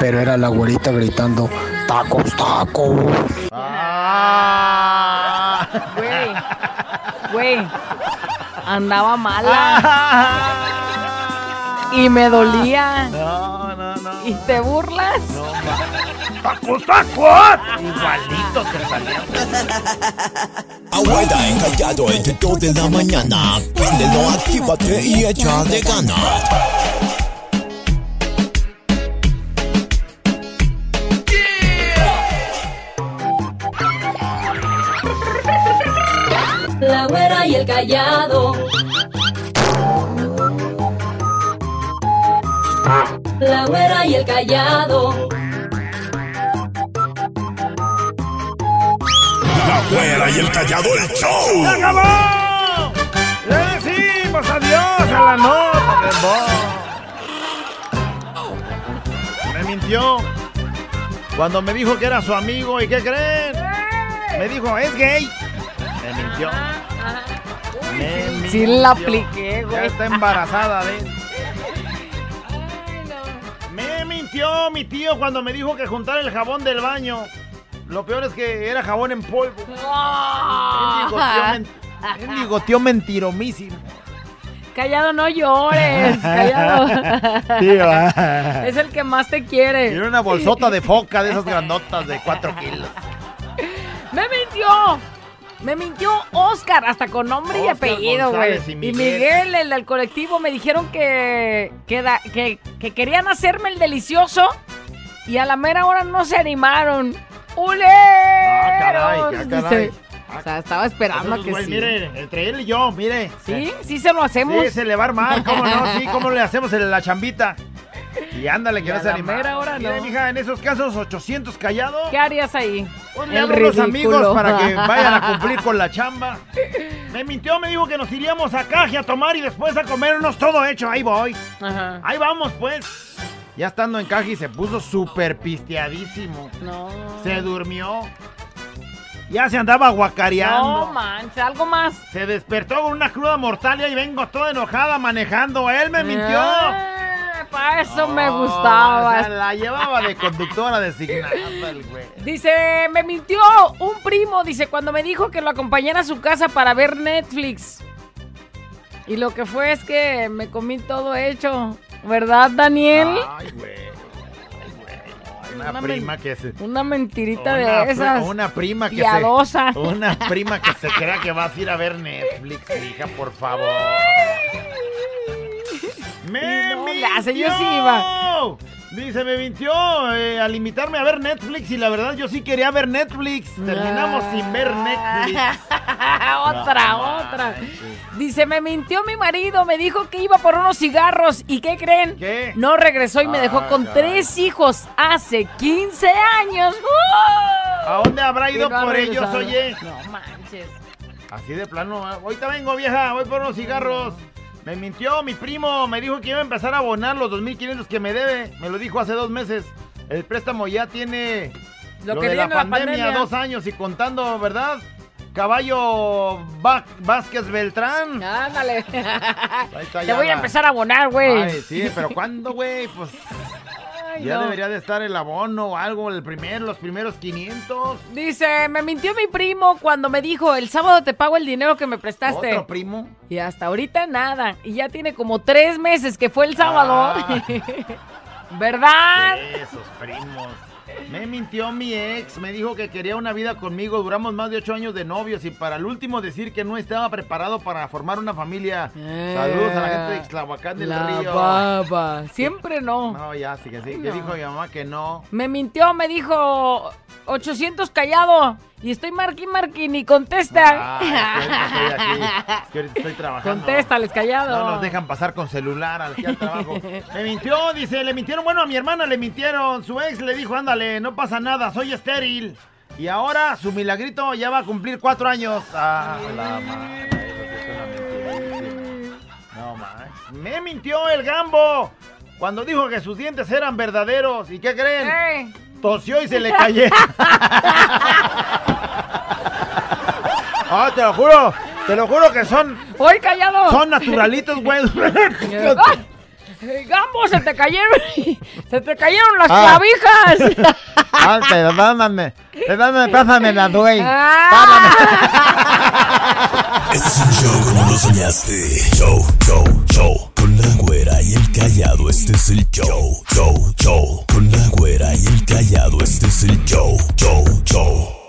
pero era la güerita gritando, tacos, tacos. Güey, güey, andaba mala. Y me dolía. No, no, no. ¿Y te burlas? ¡Tacos, tacos! Igualito te salían. Abuela encallado entre 2 de la mañana. Préndelo, actívate y échale ganas. La güera y el callado. La güera y el callado. La güera y el callado, el show. ¡Se acabó! ¡Le decimos adiós a la nota voz! Me mintió cuando me dijo que era su amigo. ¿Y qué creen? Me dijo, es gay. Me mintió. Me mintió. Sí la apliqué, güey. Ya está embarazada de él. Mintió mi tío cuando me dijo que juntara el jabón del baño. Lo peor es que era jabón en polvo. Mendigo tío, men- mendigo tío mentiromísimo. Callado, no llores. Callado. Tío, ah. Es el que más te quiere. Era una bolsota de foca de esas grandotas de 4 kilos. ¡Me mintió! Me mintió Oscar, hasta con nombre y Oscar apellido, güey. Y Y Miguel. El del colectivo, me dijeron que, que, da- que, que querían hacerme el delicioso y a la mera hora no se animaron. ¡Ule! Ah, caray, ah, caray. O sea, estaba esperando a Esos que güey, sí. Mire, entre él y yo, mire. ¿Sí? ¿Sí se lo hacemos? Sí, se le va a armar, ¿cómo no? Sí, ¿cómo le hacemos la chambita? Y ándale, que a no se anima. mera hora Mire, no. mija, en esos casos, 800 callados. ¿Qué harías ahí? Le El hablo a los ridículo. amigos para que vayan a cumplir con la chamba. Me mintió, me dijo que nos iríamos a Caje a tomar y después a comernos todo hecho. Ahí voy. Ajá. Ahí vamos, pues. Ya estando en Caje se puso súper pisteadísimo. No. Se durmió. Ya se andaba guacareando. No manches, algo más. Se despertó con una cruda mortal y ahí vengo toda enojada manejando. Él me mintió. Ah, eso me Oh, gustaba. o sea, la llevaba de conductora designada el güey. Dice, me mintió un primo, dice, cuando me dijo que lo acompañara a su casa para ver Netflix. Y lo que fue es que me comí todo hecho. ¿Verdad, Daniel? Ay, güey. Ay. Una, Una prima que se... Una mentirita Una, de esas. una prima que piadosa. se... Una prima que se crea que vas a ir a ver Netflix, hija, por favor. ¡Me no sí iba. Dice, me mintió eh, al invitarme a ver Netflix y la verdad yo sí quería ver Netflix. Terminamos sin ver Netflix. otra, No, otra. Dice, me mintió mi marido, me dijo que iba por unos cigarros. ¿Y qué creen? ¿Qué? No regresó y me dejó Ah, con caray. tres hijos hace 15 años. ¡Uh! ¿A dónde habrá ido no por ellos, oye? No manches. Así de plano, ah, ahorita vengo vieja, voy por unos cigarros. Me mintió mi primo, me dijo que iba a empezar a abonar los 2.500 que me debe. Me lo dijo hace dos meses. El préstamo ya tiene Lo lo, que de la tiene la pandemia, pandemia. dos años y contando, ¿verdad? Caballo Va- Vázquez Beltrán. Ándale. Ahí está Te ya voy a empezar a abonar, güey. Ay, sí, pero ¿cuándo, güey? Pues Ay, ya no. debería de estar el abono o algo, el primer, los primeros 500. Dice, me mintió mi primo cuando me dijo, el sábado te pago el dinero que me prestaste. ¿Otro primo? Y hasta ahorita nada. Y ya tiene como tres meses que fue el sábado. Ah. ¿Verdad? Esos primos. Me mintió mi ex, me dijo que quería una vida conmigo, duramos más de ocho años de novios y para el último decir que no estaba preparado para formar una familia. Saludos a la gente de Ixtlahuacán del La Río. baba. Siempre no. No, ya, sí que sí, que No. dijo mi mamá que no. Me mintió, me dijo 800 callado. Y estoy marqui marqui, ni contesta. Ah, es que estoy aquí, es que ahorita estoy trabajando. Contéstales, callado. No nos dejan pasar con celular al, aquí al trabajo. Me mintió, dice, le mintieron. Bueno, a mi hermana le mintieron. Su ex le dijo, ándale, no pasa nada, soy estéril. Y ahora su milagrito ya va a cumplir cuatro años. Ah, la madre. No más. Me mintió el gambo cuando dijo que sus dientes eran verdaderos. ¿Y qué creen? Eh. Tosió y se le cayeron. Ah, te lo juro, te lo juro que son, ¡Hoy callado! son naturalitos, güey. Gambo, se te cayeron. se te cayeron las Ah. clavijas. Ah, perdóname, perdóname, pásame la güey. Ah. Este es un show como lo soñaste. Show, show, show. Con la güera y el callado, este es el show. Show, show. Con la güera y el callado, este es el show. Show, show.